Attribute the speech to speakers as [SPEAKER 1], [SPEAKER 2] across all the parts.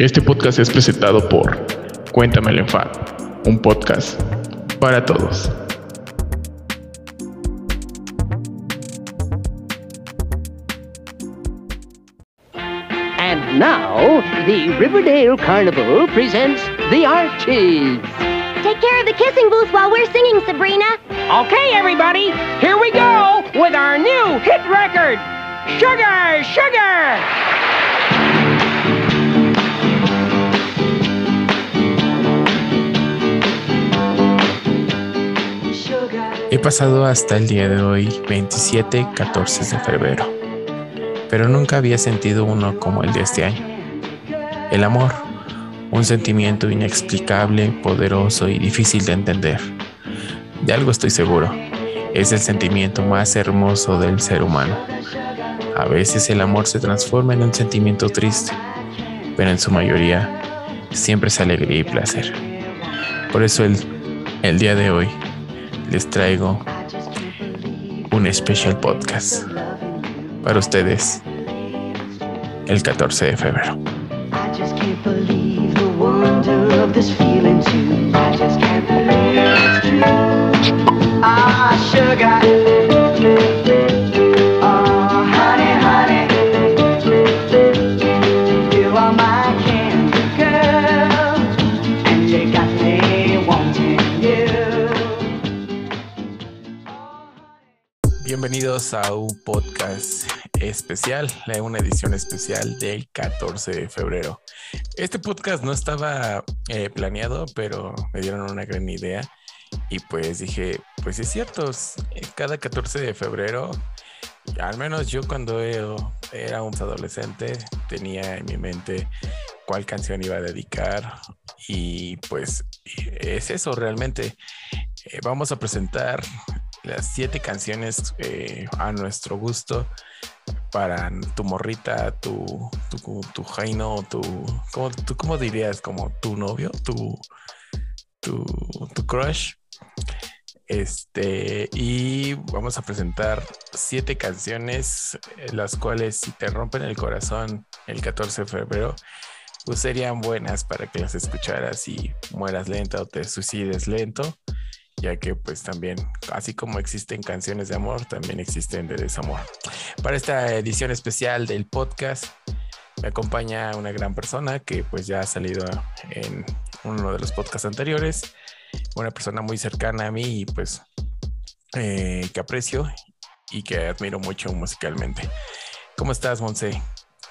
[SPEAKER 1] Este podcast es presentado por Cuéntame el Enfado, un podcast para todos.
[SPEAKER 2] And now, the Riverdale Carnival presents the Archies.
[SPEAKER 3] Take care of the kissing booth while we're singing, Sabrina.
[SPEAKER 2] Okay, everybody, here we go with our new hit record, Sugar, Sugar!
[SPEAKER 1] He pasado hasta el día de hoy 27, 14 de febrero, pero nunca había sentido uno como el de este año. El amor, un sentimiento inexplicable, poderoso y difícil de entender. De algo estoy seguro, es el sentimiento más hermoso del ser humano. A veces el amor se transforma en un sentimiento triste, pero en su mayoría siempre es alegría y placer. Por eso el, el día de hoy les traigo un especial podcast para ustedes el 14 de febrero. Bienvenidos a un podcast especial, una edición especial del 14 de febrero. Este podcast no estaba eh, planeado, pero me dieron una gran idea y pues dije, pues es cierto, eh, cada 14 de febrero, al menos yo cuando era un adolescente tenía en mi mente cuál canción iba a dedicar y pues es eso realmente. Eh, vamos a presentar las siete canciones eh, a nuestro gusto para tu morrita, tu, tu, tu jaino, tu, ¿cómo, tú, ¿cómo dirías? Como tu novio, tu, tu, tu crush. Este, y vamos a presentar siete canciones, eh, las cuales si te rompen el corazón el 14 de febrero, pues serían buenas para que las escucharas y mueras lento o te suicides lento ya que pues también, así como existen canciones de amor, también existen de desamor. Para esta edición especial del podcast me acompaña una gran persona que pues ya ha salido en uno de los podcasts anteriores, una persona muy cercana a mí y pues eh, que aprecio y que admiro mucho musicalmente. ¿Cómo estás, Monse,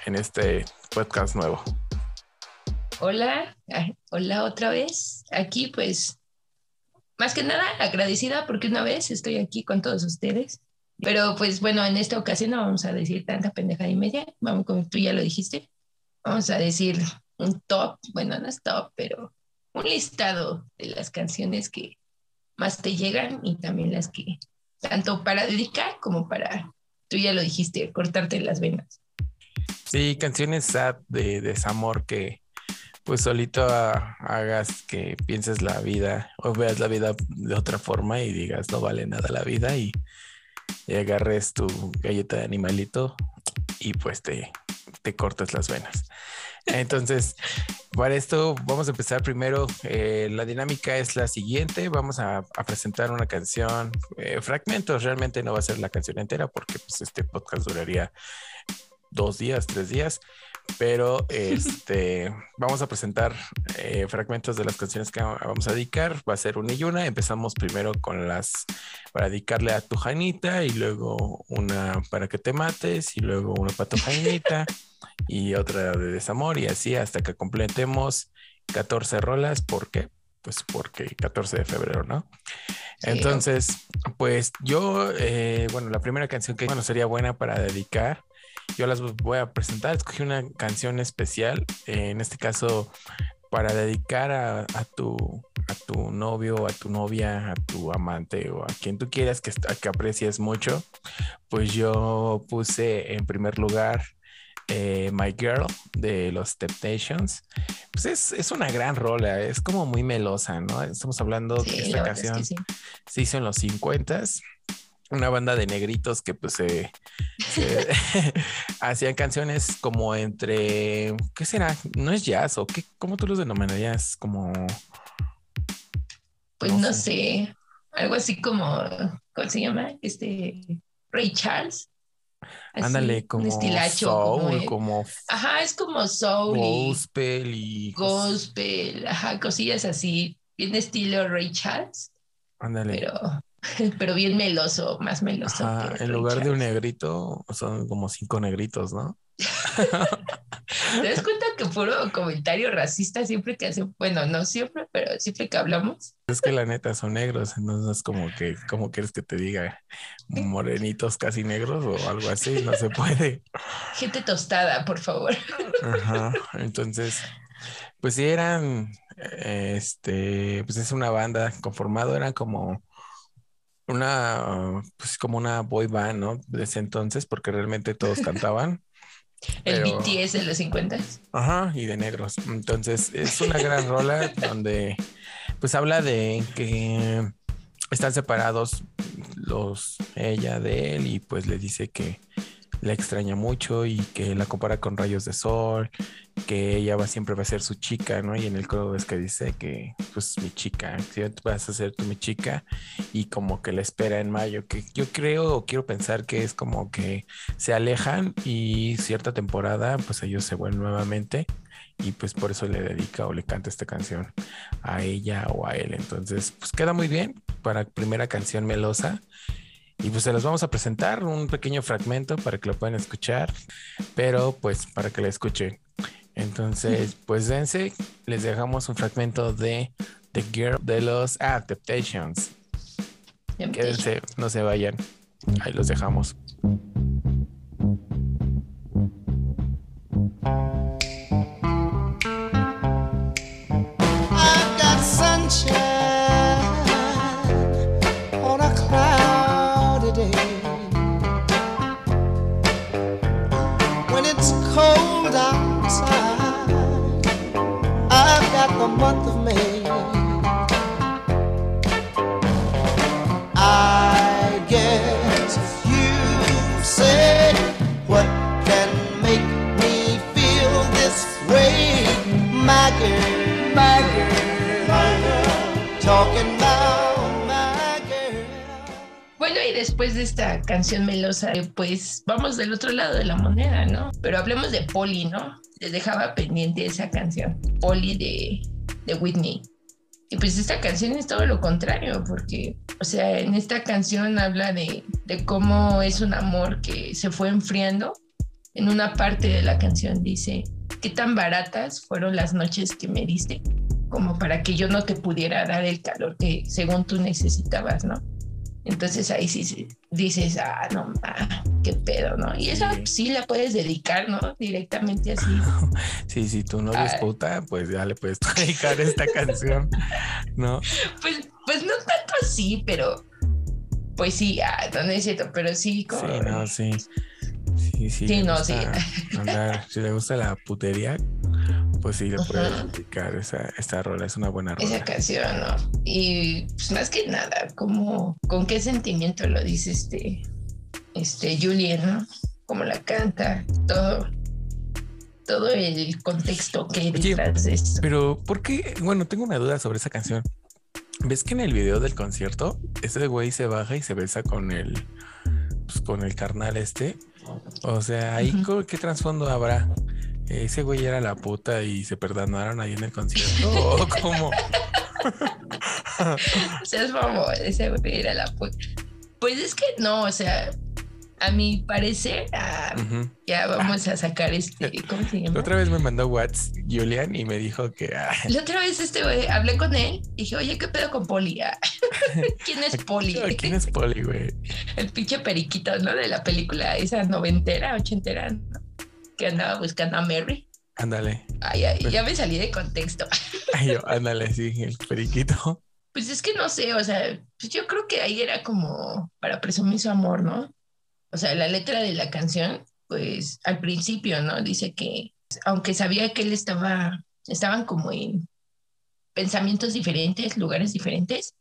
[SPEAKER 1] en este podcast nuevo?
[SPEAKER 4] Hola, hola otra vez. Aquí pues, más que nada agradecida porque una vez estoy aquí con todos ustedes. Pero pues bueno, en esta ocasión no vamos a decir tanta pendejada y media. Vamos, como tú ya lo dijiste, vamos a decir un top, bueno, no es top, pero un listado de las canciones que más te llegan y también las que tanto para dedicar como para, tú ya lo dijiste, cortarte las venas.
[SPEAKER 1] Sí, canciones sad de desamor que pues solito ah, hagas que pienses la vida o veas la vida de otra forma y digas no vale nada la vida y, y agarres tu galleta de animalito y pues te, te cortas las venas. Entonces, para esto vamos a empezar primero. eh, la dinámica es la siguiente. Vamos a, a presentar una canción, eh, fragmentos. Realmente no va a ser la canción entera porque pues, este podcast duraría dos días, tres días. Pero este, vamos a presentar eh, fragmentos de las canciones que vamos a dedicar. Va a ser una y una. Empezamos primero con las para dedicarle a tu Janita y luego una para que te mates y luego una para tu Janita y otra de desamor y así hasta que completemos 14 rolas. ¿Por qué? Pues porque 14 de febrero, ¿no?
[SPEAKER 4] Sí.
[SPEAKER 1] Entonces, pues yo, eh, bueno, la primera canción que bueno, sería buena para dedicar, yo las voy a presentar. Escogí una canción especial, eh, en este caso para dedicar a, a tu, a tu novio, a tu novia, a tu amante o a quien tú quieras que, aprecies mucho. Pues yo puse en primer lugar eh, My Girl de los Temptations. Pues es, es una gran rola, es como muy melosa, ¿no? Estamos hablando
[SPEAKER 4] Sí,
[SPEAKER 1] de esta
[SPEAKER 4] verdad es que
[SPEAKER 1] canción
[SPEAKER 4] sí.
[SPEAKER 1] se hizo en los 50 una banda de negritos que pues se, se- hacían canciones como entre, ¿qué será? ¿No es jazz o qué? ¿Cómo tú los denominarías? Como,
[SPEAKER 4] Pues
[SPEAKER 1] No
[SPEAKER 4] no,
[SPEAKER 1] sé.
[SPEAKER 4] sé, algo así como, ¿cómo se llama? Este, Ray Charles. Así,
[SPEAKER 1] ándale,
[SPEAKER 4] un
[SPEAKER 1] como
[SPEAKER 4] estilacho,
[SPEAKER 1] soul,
[SPEAKER 4] como, el-
[SPEAKER 1] como
[SPEAKER 4] Ajá, es como soul y
[SPEAKER 1] gospel y...
[SPEAKER 4] gospel, ajá, cosillas así, bien estilo Ray Charles,
[SPEAKER 1] Ándale.
[SPEAKER 4] pero, pero bien meloso, más meloso.
[SPEAKER 1] Ajá, en lugar de un negrito, son como cinco negritos, ¿no?
[SPEAKER 4] ¿Te das cuenta que puro comentario racista siempre que hacen? Bueno, no siempre, pero siempre que hablamos.
[SPEAKER 1] Es que la neta son negros, entonces es como que, ¿cómo quieres que te diga? Morenitos casi negros o algo así, no se puede.
[SPEAKER 4] Gente tostada, por favor.
[SPEAKER 1] Ajá, entonces, pues sí eran, este, pues es una banda conformado, eran como una, pues como una boy band, ¿no? De ese entonces, porque realmente todos cantaban.
[SPEAKER 4] El
[SPEAKER 1] Pero-
[SPEAKER 4] BTS de los 50.
[SPEAKER 1] Ajá, y de negros. Entonces, es una gran rola donde pues habla de que están separados los ella de él y pues le dice que la extraña mucho y que la compara con rayos de sol, que ella va siempre va a ser su chica, ¿no? Y en el coro es que dice que pues mi chica, si vas a ser tú mi chica y como que la espera en mayo, que yo creo o quiero pensar que es como que se alejan y cierta temporada pues ellos se vuelven nuevamente y pues por eso le dedica o le canta esta canción a ella o a él. Entonces pues queda muy bien para primera canción melosa y pues se los vamos a presentar un pequeño fragmento para que lo puedan escuchar, pero pues para que la escuchen. Entonces pues dense, les dejamos un fragmento de The Girl de los ah, Temptations. Quédense, no se vayan. Ahí los dejamos.
[SPEAKER 5] I've got sunshine
[SPEAKER 4] después de esta canción melosa, eh, pues vamos del otro lado de la moneda, ¿no? Pero hablemos de Polly, ¿no? Les dejaba pendiente esa canción, Polly de, de Whitney. Y pues esta canción es todo lo contrario, porque, o sea, en esta canción habla de, de cómo es un amor que se fue enfriando. En una parte de la canción dice, ¿qué tan baratas fueron las noches que me diste? Como para que yo no te pudiera dar el calor que según tú necesitabas, ¿no? Entonces ahí sí sí dices, ah, no, ah, qué pedo, ¿no? Y esa
[SPEAKER 1] Sí.
[SPEAKER 4] sí la puedes dedicar, ¿no? Directamente así.
[SPEAKER 1] Sí, si tu novio es
[SPEAKER 4] Ay.
[SPEAKER 1] puta, pues ya le puedes dedicar esta canción, ¿no?
[SPEAKER 4] Pues, pues no tanto así, pero pues sí, ah, no, no es cierto, pero sí como...
[SPEAKER 1] Sí, no, sí. Sí, sí.
[SPEAKER 4] Sí, no,
[SPEAKER 1] gusta andar- si le gusta la putería, pues sí le puedes dedicar esa, rola, es una buena
[SPEAKER 4] Esa
[SPEAKER 1] rola.
[SPEAKER 4] canción, ¿no? Y pues más que nada, como, ¿con qué sentimiento lo dice este, este Julien, ¿no? Como la canta, todo, todo el contexto que hay
[SPEAKER 1] Oye,
[SPEAKER 4] detrás de esto.
[SPEAKER 1] Pero, ¿por qué? Bueno, tengo una duda sobre esa canción. ¿Ves que en el video del concierto, ese güey se baja y se besa con el, pues, con el carnal este? O sea, ahí ¿qué trasfondo habrá? ¿Ese güey era la puta y se perdonaron ahí en el concierto? ¿O cómo?
[SPEAKER 4] O sea, es como ese güey era la pu- Pues es que no, o sea, a mi parecer, ah, ya vamos a sacar este, ¿cómo se
[SPEAKER 1] La
[SPEAKER 4] llama?
[SPEAKER 1] otra vez me mandó WhatsApp Julian y me dijo que ah,
[SPEAKER 4] La otra vez este güey, hablé con él dije, oye, ¿qué pedo con Poli? Ah, ¿Quién es Poli?
[SPEAKER 1] ¿quién es Poli, güey?
[SPEAKER 4] El pinche periquito, ¿no? De la película esa noventera, ochentera, ¿no? Que andaba buscando a Mary.
[SPEAKER 1] Ándale.
[SPEAKER 4] Ay, ay, ya me salí de contexto.
[SPEAKER 1] Ay, yo, ándale, sí, el periquito.
[SPEAKER 4] Pues es que no sé, o sea, pues yo creo que ahí era como para presumir su amor, ¿no? O sea, la letra de la canción, pues al principio, ¿no? Dice que aunque sabía que él estaba, estaban como en pensamientos diferentes, lugares diferentes,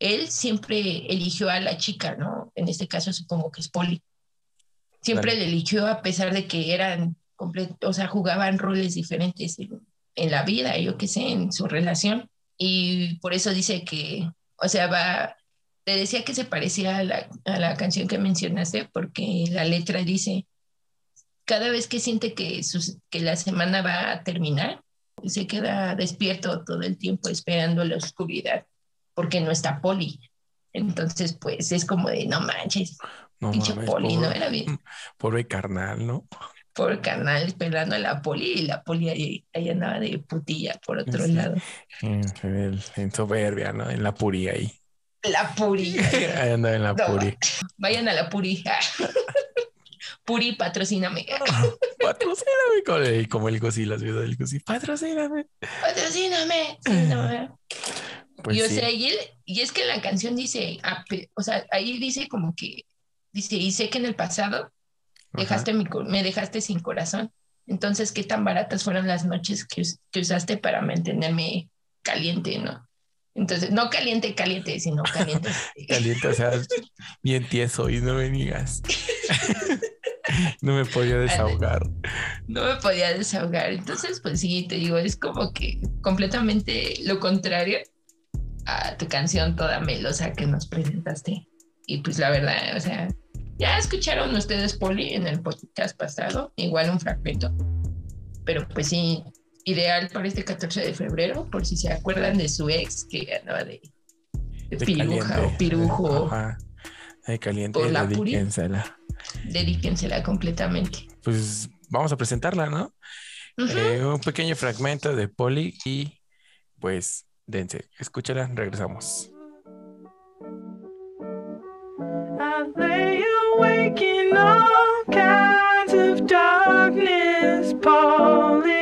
[SPEAKER 4] él siempre eligió a la chica, ¿no? En este caso supongo que es Polly. Siempre
[SPEAKER 1] Claro.
[SPEAKER 4] le eligió a pesar de que eran, comple- o sea, jugaban roles diferentes en, en la vida, yo qué sé, en su relación. Y por eso dice que, o sea, va, te decía que se parecía a la, a la canción que mencionaste, porque la letra dice, cada vez que siente que, sus- que la semana va a terminar, se queda despierto todo el tiempo esperando la oscuridad, porque no está Poli. Entonces, pues es como de, no manches,
[SPEAKER 1] No
[SPEAKER 4] pinche Poli, no era bien
[SPEAKER 1] Pobre carnal, ¿no?
[SPEAKER 4] Por canal esperando a la Poli y la Poli ahí, ahí andaba de putilla por otro
[SPEAKER 1] Sí.
[SPEAKER 4] lado.
[SPEAKER 1] En, el- soberbia, ¿no? En la puri ahí.
[SPEAKER 4] La Puri.
[SPEAKER 1] Ahí andaba en la
[SPEAKER 4] No.
[SPEAKER 1] puri.
[SPEAKER 4] Vayan a la Puri. Puri, patrocíname.
[SPEAKER 1] Patrocíname como, el- como el Gosi, las videos del Gosi. Patrocíname.
[SPEAKER 4] Patrocíname. Sí, no,
[SPEAKER 1] Pues
[SPEAKER 4] y, o sea, y, él- y es que la canción dice, ah, o sea, ahí dice como que, dice, y sé que en el pasado dejaste mi, me dejaste sin corazón. Entonces, ¿qué tan baratas fueron las noches que, que usaste para mantenerme caliente, no? Entonces, no caliente, caliente, sino caliente.
[SPEAKER 1] Caliente, o sea, bien tieso y no me digas. no me podía desahogar.
[SPEAKER 4] no me podía desahogar. Entonces, pues sí, te digo, es como que completamente lo contrario a tu canción toda melosa que nos presentaste. Y pues la verdad, o sea, ya escucharon ustedes Poli en el podcast pasado, igual un fragmento, pero pues sí, ideal para este 14 de febrero, por si se acuerdan de su ex que andaba de, de
[SPEAKER 1] De
[SPEAKER 4] piruja
[SPEAKER 1] caliente.
[SPEAKER 4] o pirujo,
[SPEAKER 1] Ajá. De caliente,
[SPEAKER 4] Por la puri.
[SPEAKER 1] dedíquensela.
[SPEAKER 4] dedíquensela completamente.
[SPEAKER 1] Pues vamos a presentarla, ¿no? Eh, un pequeño fragmento de Poli y pues dense, escúchala, regresamos.
[SPEAKER 6] I in all kinds of darkness, Polly.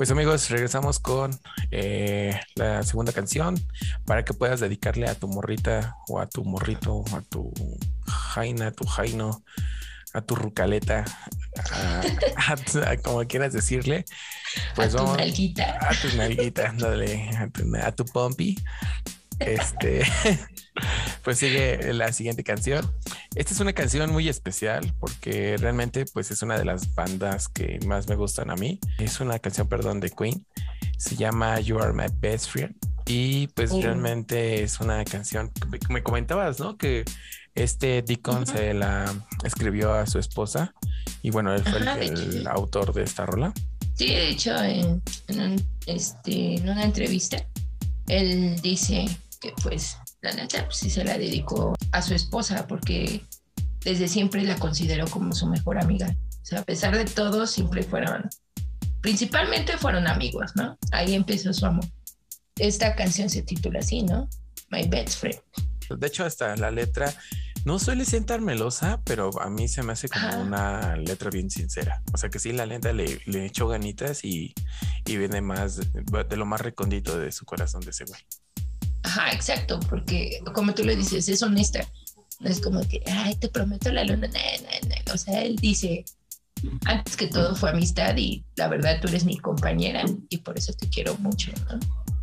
[SPEAKER 1] Pues amigos, regresamos con eh, la segunda canción para que puedas dedicarle a tu morrita o a tu morrito, a tu jaina, a tu jaino, a tu rucaleta, a, a tu- a como quieras decirle. Pues
[SPEAKER 4] a tu
[SPEAKER 1] vamos
[SPEAKER 4] nalguita.
[SPEAKER 1] a tu nalguita, ándale, a tu, a tu pompi. Este, pues sigue la siguiente canción. Esta es una canción muy especial porque realmente pues es una de las bandas que más me gustan a mí. Es una canción, perdón, de Queen. Se llama You Are My Best Friend. Y pues
[SPEAKER 4] Oh.
[SPEAKER 1] realmente es una canción que me- comentabas, ¿no? Que este Deacon se la escribió a su esposa y bueno, él fue el-
[SPEAKER 4] Ajá, de hecho,
[SPEAKER 1] el,
[SPEAKER 4] sí.
[SPEAKER 1] autor de esta rola.
[SPEAKER 4] Sí, de hecho, en, este, en una entrevista, él dice que pues la neta pues, sí se la dedicó a su esposa porque desde siempre la consideró como su mejor amiga. O sea, a pesar de todo, siempre fueron, principalmente fueron amigos, ¿no? Ahí empezó su amor. Esta canción se titula así, ¿no? My Best Friend.
[SPEAKER 1] De hecho, hasta la letra no suele ser tan melosa, pero a mí se me hace como una letra bien sincera. O sea que sí, la letra le, le echó ganitas y, y viene más de, lo más recondito de su corazón de ese güey.
[SPEAKER 4] Ajá, exacto, porque como tú le dices, es honesta. No es como que, ay, te prometo la luna. na, na, na. O sea, él dice, antes que todo fue amistad y la verdad tú eres mi compañera y por eso te quiero mucho, ¿no?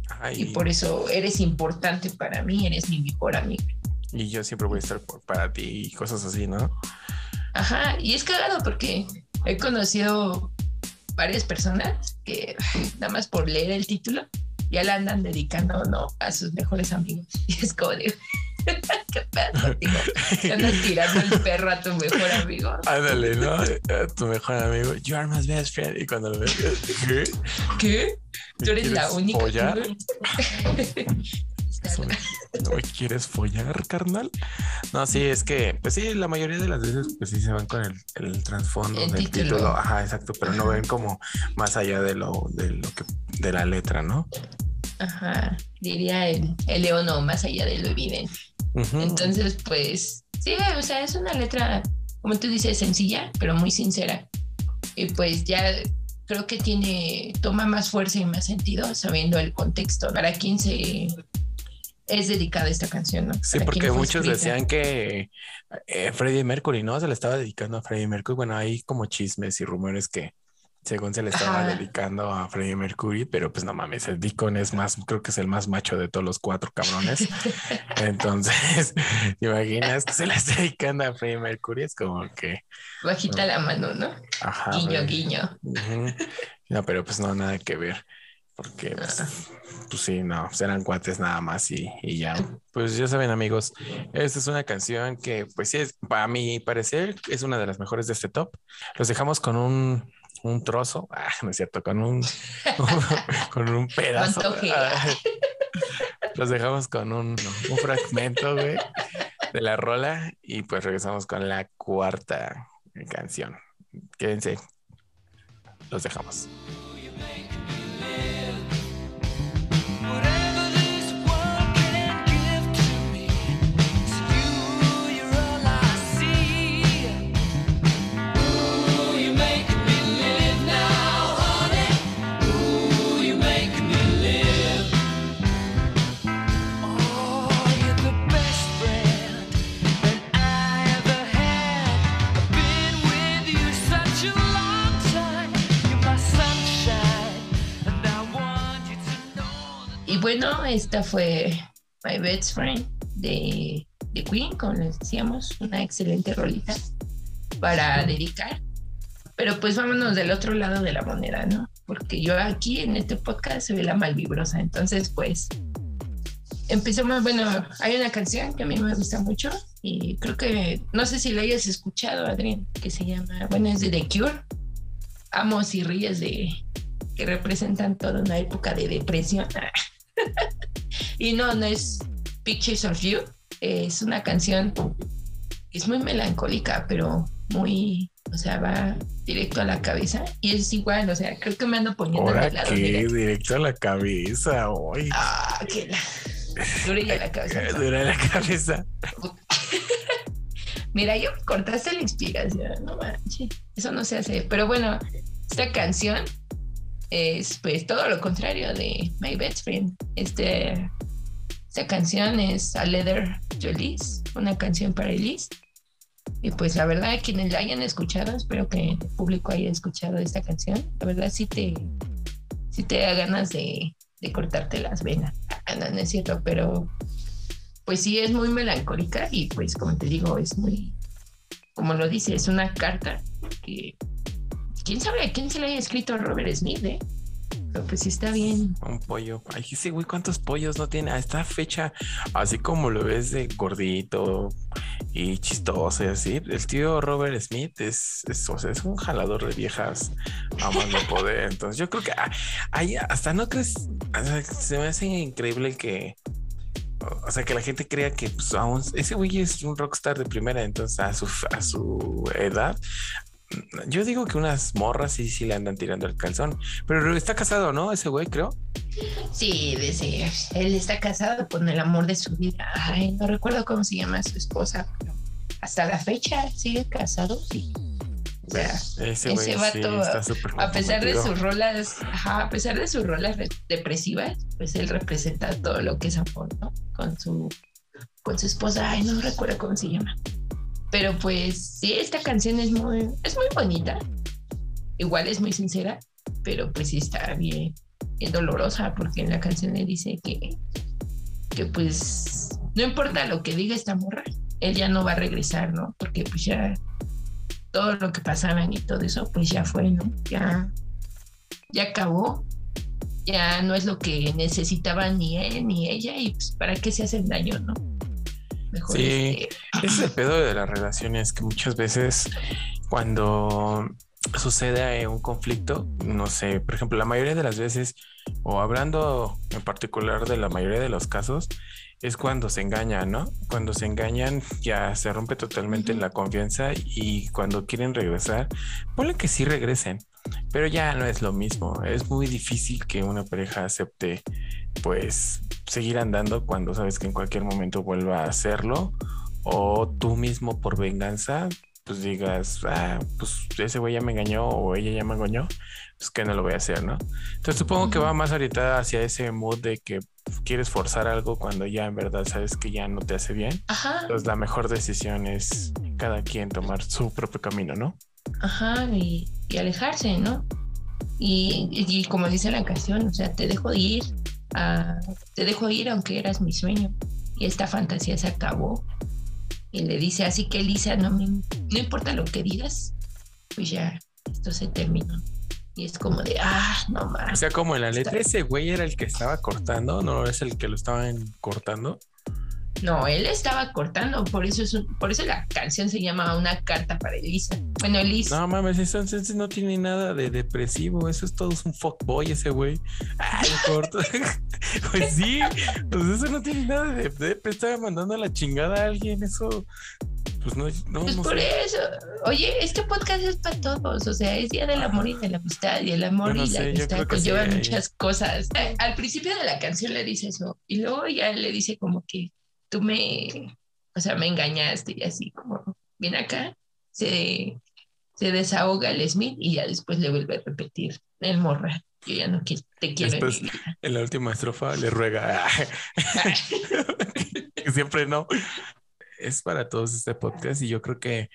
[SPEAKER 1] Ajá,
[SPEAKER 4] Y por eso eres importante para mí, eres mi mejor amigo.
[SPEAKER 1] y yo siempre voy a estar por- para ti y cosas así, ¿no?
[SPEAKER 4] Ajá, y es cagado porque he conocido varias personas que nada más por leer el título ya la andan dedicando no a sus mejores amigos. Y es como de, ¿qué pedo contigo? ¿Te andas tirando el perro a tu mejor amigo?
[SPEAKER 1] Ándale, ¿no? A tu mejor amigo, you are my best friend. Y cuando lo ves, ¿qué?
[SPEAKER 4] ¿Qué? Tú eres la
[SPEAKER 1] ¿Quieres
[SPEAKER 4] única.
[SPEAKER 1] follar? ¿No me quieres follar, carnal? No, sí, es que, pues sí, la mayoría de las veces, pues sí se van con el, el trasfondo
[SPEAKER 4] El
[SPEAKER 1] del
[SPEAKER 4] título.
[SPEAKER 1] título. Ajá, exacto, pero no ven como más allá de lo, de lo que, de la letra, ¿no?
[SPEAKER 4] Ajá, diría el, el león, no, más allá de lo evidente. Entonces, pues, Sí, o sea, es una letra, como tú dices, sencilla, pero muy sincera. Y pues ya creo que tiene, toma más fuerza y más sentido sabiendo el contexto. Para quién se es dedicada esta canción, ¿no?
[SPEAKER 1] Sí, porque muchos
[SPEAKER 4] escrita.
[SPEAKER 1] decían que eh, Freddie Mercury, ¿no? Se le estaba dedicando a Freddie Mercury. Bueno, hay como chismes y rumores que según se le estaba
[SPEAKER 4] Ajá.
[SPEAKER 1] dedicando a Freddie Mercury, pero pues no mames, el Deacon es más, creo que es el más macho de todos los cuatro cabrones. Entonces, ¿te imaginas que se le está dedicando a Freddie Mercury? Es como que,
[SPEAKER 4] Bajita la mano, ¿no?
[SPEAKER 1] ajá.
[SPEAKER 4] guiño, guiño.
[SPEAKER 1] No, pero pues no, nada que ver. Porque, pues, pues sí, no, eran cuates nada más y, y ya. Pues ya saben, amigos, esta es una canción que, pues sí, es, para mi parecer, es una de las mejores de este top. Los dejamos con un, un trozo, ah, no es cierto, con un, con un pedazo. Ah, Los dejamos con un, un fragmento, güey, de la rola y pues regresamos con la cuarta canción. Quédense. Los dejamos.
[SPEAKER 4] Y bueno, esta fue My Best Friend de, Queen, como les decíamos, una excelente rolita para dedicar. Pero pues vámonos del otro lado de la moneda, ¿no? Porque yo aquí en este podcast soy la malvibrosa. Entonces, pues, empecemos. Bueno, hay una canción que a mí me gusta mucho y creo que, no sé si la hayas escuchado, Adrián, que se llama, bueno, es de The Cure. Amos y ríes de que representan toda una época de depresión. y no, no es Pictures of You, es una canción es muy melancólica, pero muy, o sea, va directo a la cabeza y es igual, o sea, creo que me ando poniendo
[SPEAKER 1] Ahora
[SPEAKER 4] lado. mira.
[SPEAKER 1] directo a la cabeza, hoy.
[SPEAKER 4] Ah, que la... Dure ya la cabeza.
[SPEAKER 1] Dura la cabeza.
[SPEAKER 4] Mira, yo me cortaste la inspiración, no manches, eso no se hace. Pero bueno, esta canción es pues todo lo contrario de My Best Friend. Este, esta canción es A Leather to Elise, una canción para Elise. Y pues la verdad, quienes la hayan escuchado, espero que el público haya escuchado esta canción. La verdad sí te, sí te da ganas de, de cortarte las venas. Ah, no, no es cierto, pero pues sí es muy melancólica y pues como te digo, es muy, como lo dice, es una carta que quién sabe a quién se le haya escrito a Robert Smith, ¿eh? Pero pues sí está bien.
[SPEAKER 1] Un pollo. Ay, ese güey, ¿cuántos pollos no tiene? A esta fecha, así como lo ves de gordito y chistoso y así, el tío Robert Smith es, es, o sea, es un jalador de viejas a más no poder. Entonces, yo creo que ah, ahí hasta no crees, se me hace increíble que, o sea, que la gente crea que pues, aún ese güey es un rockstar de primera, entonces a su, a su edad. Yo digo que unas morras sí, sí le andan tirando el calzón, pero está casado, ¿no? Ese güey, creo.
[SPEAKER 4] Sí, dice, él está casado con el amor de su vida. Ay, no recuerdo cómo se llama su esposa, pero hasta la fecha sigue casado, sí. O sea,
[SPEAKER 1] Ese
[SPEAKER 4] ese
[SPEAKER 1] sí
[SPEAKER 4] vato,
[SPEAKER 1] súper
[SPEAKER 4] a pesar de sus rolas, ajá, a pesar de sus rolas re- depresivas, pues él representa todo lo que es amor, ¿no? Con su, con su esposa, ay, no recuerdo cómo se llama. Pero pues sí, esta canción es muy, es muy bonita. Igual es muy sincera, pero pues sí está bien, bien dolorosa, porque en la canción le dice que, que pues no importa lo que diga esta morra, él ya no va a regresar, ¿no? Porque pues ya todo lo que pasaban y todo eso, pues ya fue, ¿no? Ya, ya acabó. Ya no es lo que necesitaban ni él ni ella, y pues para qué se hacen daño, ¿no? Mejor
[SPEAKER 1] Sí.
[SPEAKER 4] este,
[SPEAKER 1] Ese es el pedo de las relaciones que muchas veces cuando sucede un conflicto, no sé, por ejemplo, la mayoría de las veces, o hablando en particular de la mayoría de los casos, es cuando se engañan, ¿no? Cuando se engañan ya se rompe totalmente la confianza y cuando quieren regresar, ponle que sí regresen, pero ya no es lo mismo. Es muy difícil que una pareja acepte, pues, seguir andando cuando sabes que en cualquier momento vuelva a hacerlo o tú mismo por venganza, pues digas, ah, pues ese güey ya me engañó o ella ya me engañó, pues que no lo voy a hacer, ¿no? Entonces supongo que va más ahorita hacia ese mood de que quieres forzar algo cuando ya en verdad sabes que ya no te hace bien.
[SPEAKER 4] Ajá,
[SPEAKER 1] Entonces la mejor decisión es cada quien tomar su propio camino, ¿no?
[SPEAKER 4] ajá, y, y alejarse, ¿no? Y, y- y como dice la canción, o sea, te dejo ir, a- te dejo ir aunque eras mi sueño. Y esta fantasía se acabó. Y le dice, así que Elisa, no, me, no importa lo que digas, pues ya, esto se terminó. Y es como de, ah, no
[SPEAKER 1] O
[SPEAKER 4] más.
[SPEAKER 1] sea, como en la letra, ese güey era el que estaba cortando, no es el que lo estaban cortando.
[SPEAKER 4] No, él estaba cortando, por eso es un- por eso la canción se llama Una carta para Elisa. Bueno, Elisa.
[SPEAKER 1] No mames, eso no tiene nada de depresivo, eso es todo es un fuckboy ese güey. Ay, corto. pues sí, pues eso no tiene nada de dep, estaba mandando a la chingada a alguien, eso pues no, no,
[SPEAKER 4] Pues
[SPEAKER 1] no
[SPEAKER 4] por
[SPEAKER 1] sé.
[SPEAKER 4] eso. Oye, este podcast es para todos. O sea, es día del amor y de la amistad. Y el amor
[SPEAKER 1] no
[SPEAKER 4] y la
[SPEAKER 1] sé,
[SPEAKER 4] amistad conllevan
[SPEAKER 1] sí,
[SPEAKER 4] muchas cosas. Eh, Al principio de la canción le dice eso. Y luego ya le dice como que tú me, o sea, me engañaste y así como, ven acá. Se, se desahoga el Smith y ya después le vuelve a repetir el morra. Yo ya no qui- te quiero en
[SPEAKER 1] Después-
[SPEAKER 4] vida.
[SPEAKER 1] En la última estrofa le ruega siempre no. Es para todos este podcast y yo creo que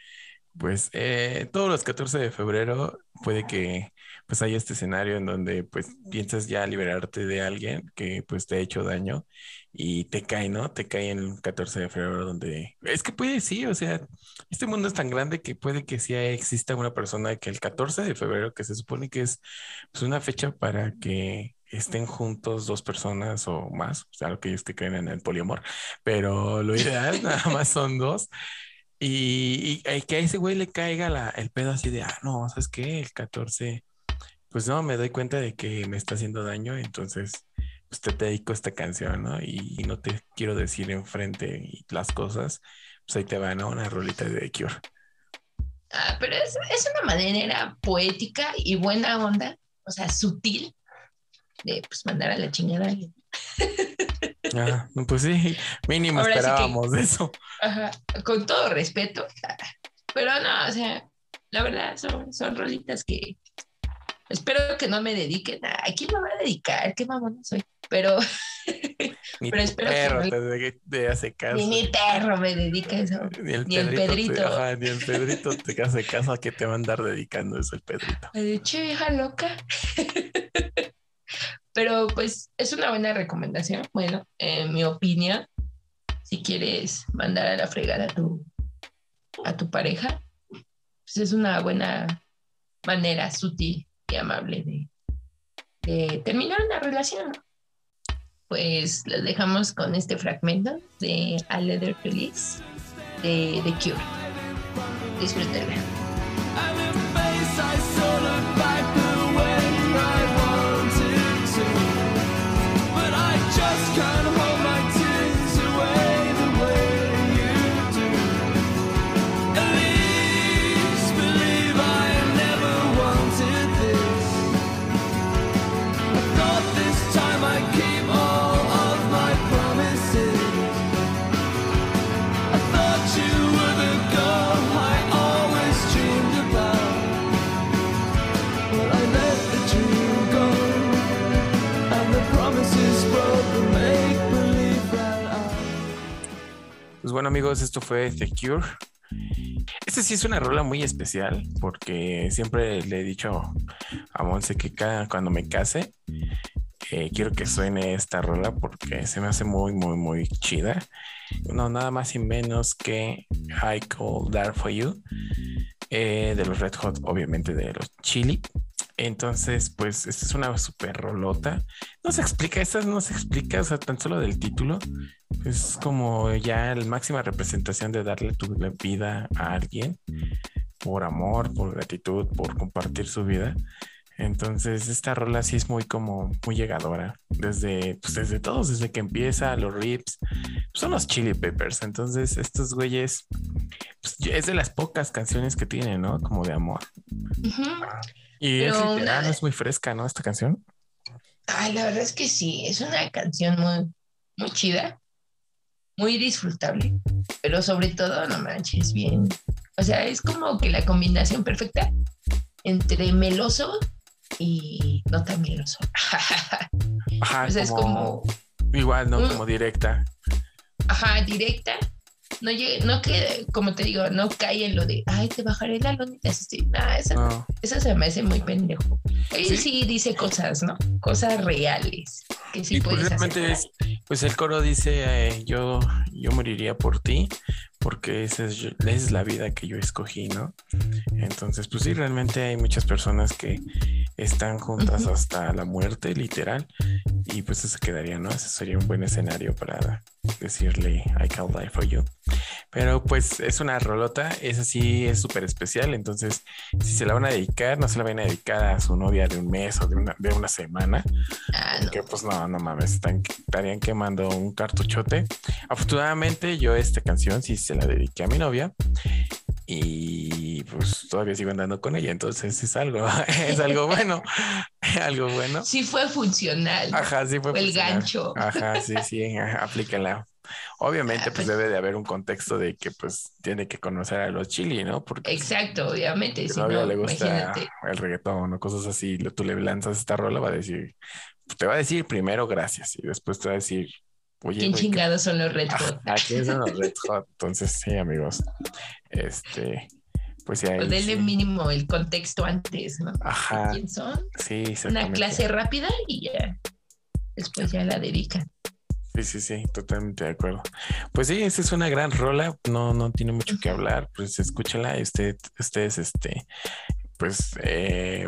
[SPEAKER 1] pues eh, todos los 14 de febrero puede que pues haya este escenario en donde pues piensas ya liberarte de alguien que pues te ha hecho daño y te cae, ¿no? Te cae en el 14 de febrero donde es que puede sí, o sea, este mundo es tan grande que puede que sí exista una persona que el 14 de febrero que se supone que es pues una fecha para que estén juntos dos personas o más, o sea, lo que ellos que creen en el poliamor, pero lo ideal nada más son dos. Y, y- y que a ese güey le caiga la, el pedo así de, ah, no, ¿sabes qué? El 14, pues no, me doy cuenta de que me está haciendo daño, entonces, pues te dedico esta canción, ¿no? Y, y no te quiero decir enfrente y las cosas, pues ahí te va, ¿no? Una rolita de The Cure.
[SPEAKER 4] Ah, pero es, es una manera poética y buena onda, o sea, sutil, de pues mandar a la chingada a alguien.
[SPEAKER 1] Ah, pues sí, mínimo
[SPEAKER 4] Ahora sí que-
[SPEAKER 1] esperábamos eso.
[SPEAKER 4] Ajá, con todo respeto. Pero no, o sea, la verdad son, son rolitas que espero que no me dediquen. a- ¿A quién me va a dedicar? ¿Qué mamona soy? Pero
[SPEAKER 1] Ni
[SPEAKER 4] Pero espero que
[SPEAKER 1] perro
[SPEAKER 4] no-
[SPEAKER 1] te, hace caso.
[SPEAKER 4] ni mi perro me dedica eso.
[SPEAKER 1] Ni el
[SPEAKER 4] Ni el
[SPEAKER 1] Pedrito. Te, ajá, ni el Pedrito te hace caso a que te va a andar dedicando eso el Pedrito.
[SPEAKER 4] De che, vieja loca. Pero pues es una buena recomendación. Bueno, en mi opinión, si quieres mandar a la fregada a tu, a tu pareja, pues es una buena manera sutil amable de, terminar una relación. Pues los dejamos con este fragmento de A Leather Feliz de The Cure. Disfrútenla.
[SPEAKER 1] Pues bueno, amigos, esto fue The Cure. Este sí es una rola muy especial porque siempre le he dicho a Monse que cada, cuando me case, eh, quiero que suene esta rola porque se me hace muy, muy, muy chida. No, nada más y menos que I Call There For You eh, de los Red Hot, obviamente de los Chili. Entonces, pues, esta es una super rolota. No se explica, esta no se explica, o sea, tan solo del título. Es como ya la máxima representación de darle tu vida a alguien por amor, por gratitud, por compartir su vida. Entonces, esta rola sí es muy como muy llegadora. Desde, pues desde todos, desde que empieza, los rips, son los Chili Peppers. Entonces, estos güeyes, pues, es de las pocas canciones que tienen, ¿no? Como de amor. Y es
[SPEAKER 4] Pero
[SPEAKER 1] literal,
[SPEAKER 4] una-
[SPEAKER 1] es muy fresca, ¿no? Esta canción.
[SPEAKER 4] Ay, la verdad es que sí, es una canción muy, muy chida, muy disfrutable, pero sobre todo, no manches, bien. O sea, es como que la combinación perfecta entre meloso y no tan meloso.
[SPEAKER 1] Ajá,
[SPEAKER 4] o sea, es como,
[SPEAKER 1] igual, ¿no? Como directa.
[SPEAKER 4] ajá, directa. No, llega, no que, como te digo, no cae en lo de, ay, te bajaré la lonita. Sí, nada, eso,
[SPEAKER 1] No.
[SPEAKER 4] eso se me hace muy pendejo. Él
[SPEAKER 1] Sí.
[SPEAKER 4] sí, dice cosas, ¿no? Cosas reales. Que sí
[SPEAKER 1] y pues
[SPEAKER 4] puedes
[SPEAKER 1] realmente
[SPEAKER 4] hacer.
[SPEAKER 1] es, pues el coro dice, eh, yo, yo moriría por ti, porque esa es, esa es la vida que yo escogí, ¿no? Entonces, pues sí, realmente hay muchas personas que están juntas hasta la muerte, literal, y pues eso quedaría, ¿no? Ese sería un buen escenario para decirle I can die for you. Pero pues es una rolota, esa sí es súper especial, entonces si se la van a dedicar, no se la van a dedicar a su novia de un mes o de una, de una semana,
[SPEAKER 4] Ah, no.
[SPEAKER 1] que pues no, no mames, están, estarían quemando un cartuchote. Afortunadamente yo esta canción sí se la dediqué a mi novia y pues todavía sigo andando con ella, entonces es algo, es algo bueno, algo bueno.
[SPEAKER 4] Sí fue funcional.
[SPEAKER 1] Ajá, sí fue
[SPEAKER 4] Fue el
[SPEAKER 1] funcional.
[SPEAKER 4] gancho.
[SPEAKER 1] Ajá, sí, sí, aplíquenla. Obviamente,
[SPEAKER 4] Ah,
[SPEAKER 1] pues
[SPEAKER 4] pues-
[SPEAKER 1] debe de haber un contexto de que pues tiene que conocer a los chili, ¿no? Porque
[SPEAKER 4] Exacto, obviamente.
[SPEAKER 1] si
[SPEAKER 4] no,
[SPEAKER 1] le gusta
[SPEAKER 4] imagínate.
[SPEAKER 1] el reggaetón o cosas así, tú le lanzas esta rola, va a decir, te va a decir primero gracias y después te va a decir, oye,
[SPEAKER 4] ¿Quién
[SPEAKER 1] güey, ¿qué-
[SPEAKER 4] chingados son los Red Hot?
[SPEAKER 1] Ah, ¿quiénes son los Red Hot? Entonces, sí, amigos, este, pues sí, ahí
[SPEAKER 4] denle
[SPEAKER 1] sí.
[SPEAKER 4] mínimo el contexto antes, ¿no?
[SPEAKER 1] Ajá,
[SPEAKER 4] ¿Quién son?
[SPEAKER 1] sí,
[SPEAKER 4] Una clase rápida y ya. Después ya la dedican.
[SPEAKER 1] Sí, sí, sí, totalmente de acuerdo. Pues sí, esa es una gran rola, no, no tiene mucho que hablar, pues escúchala y usted, ustedes, este, pues, eh,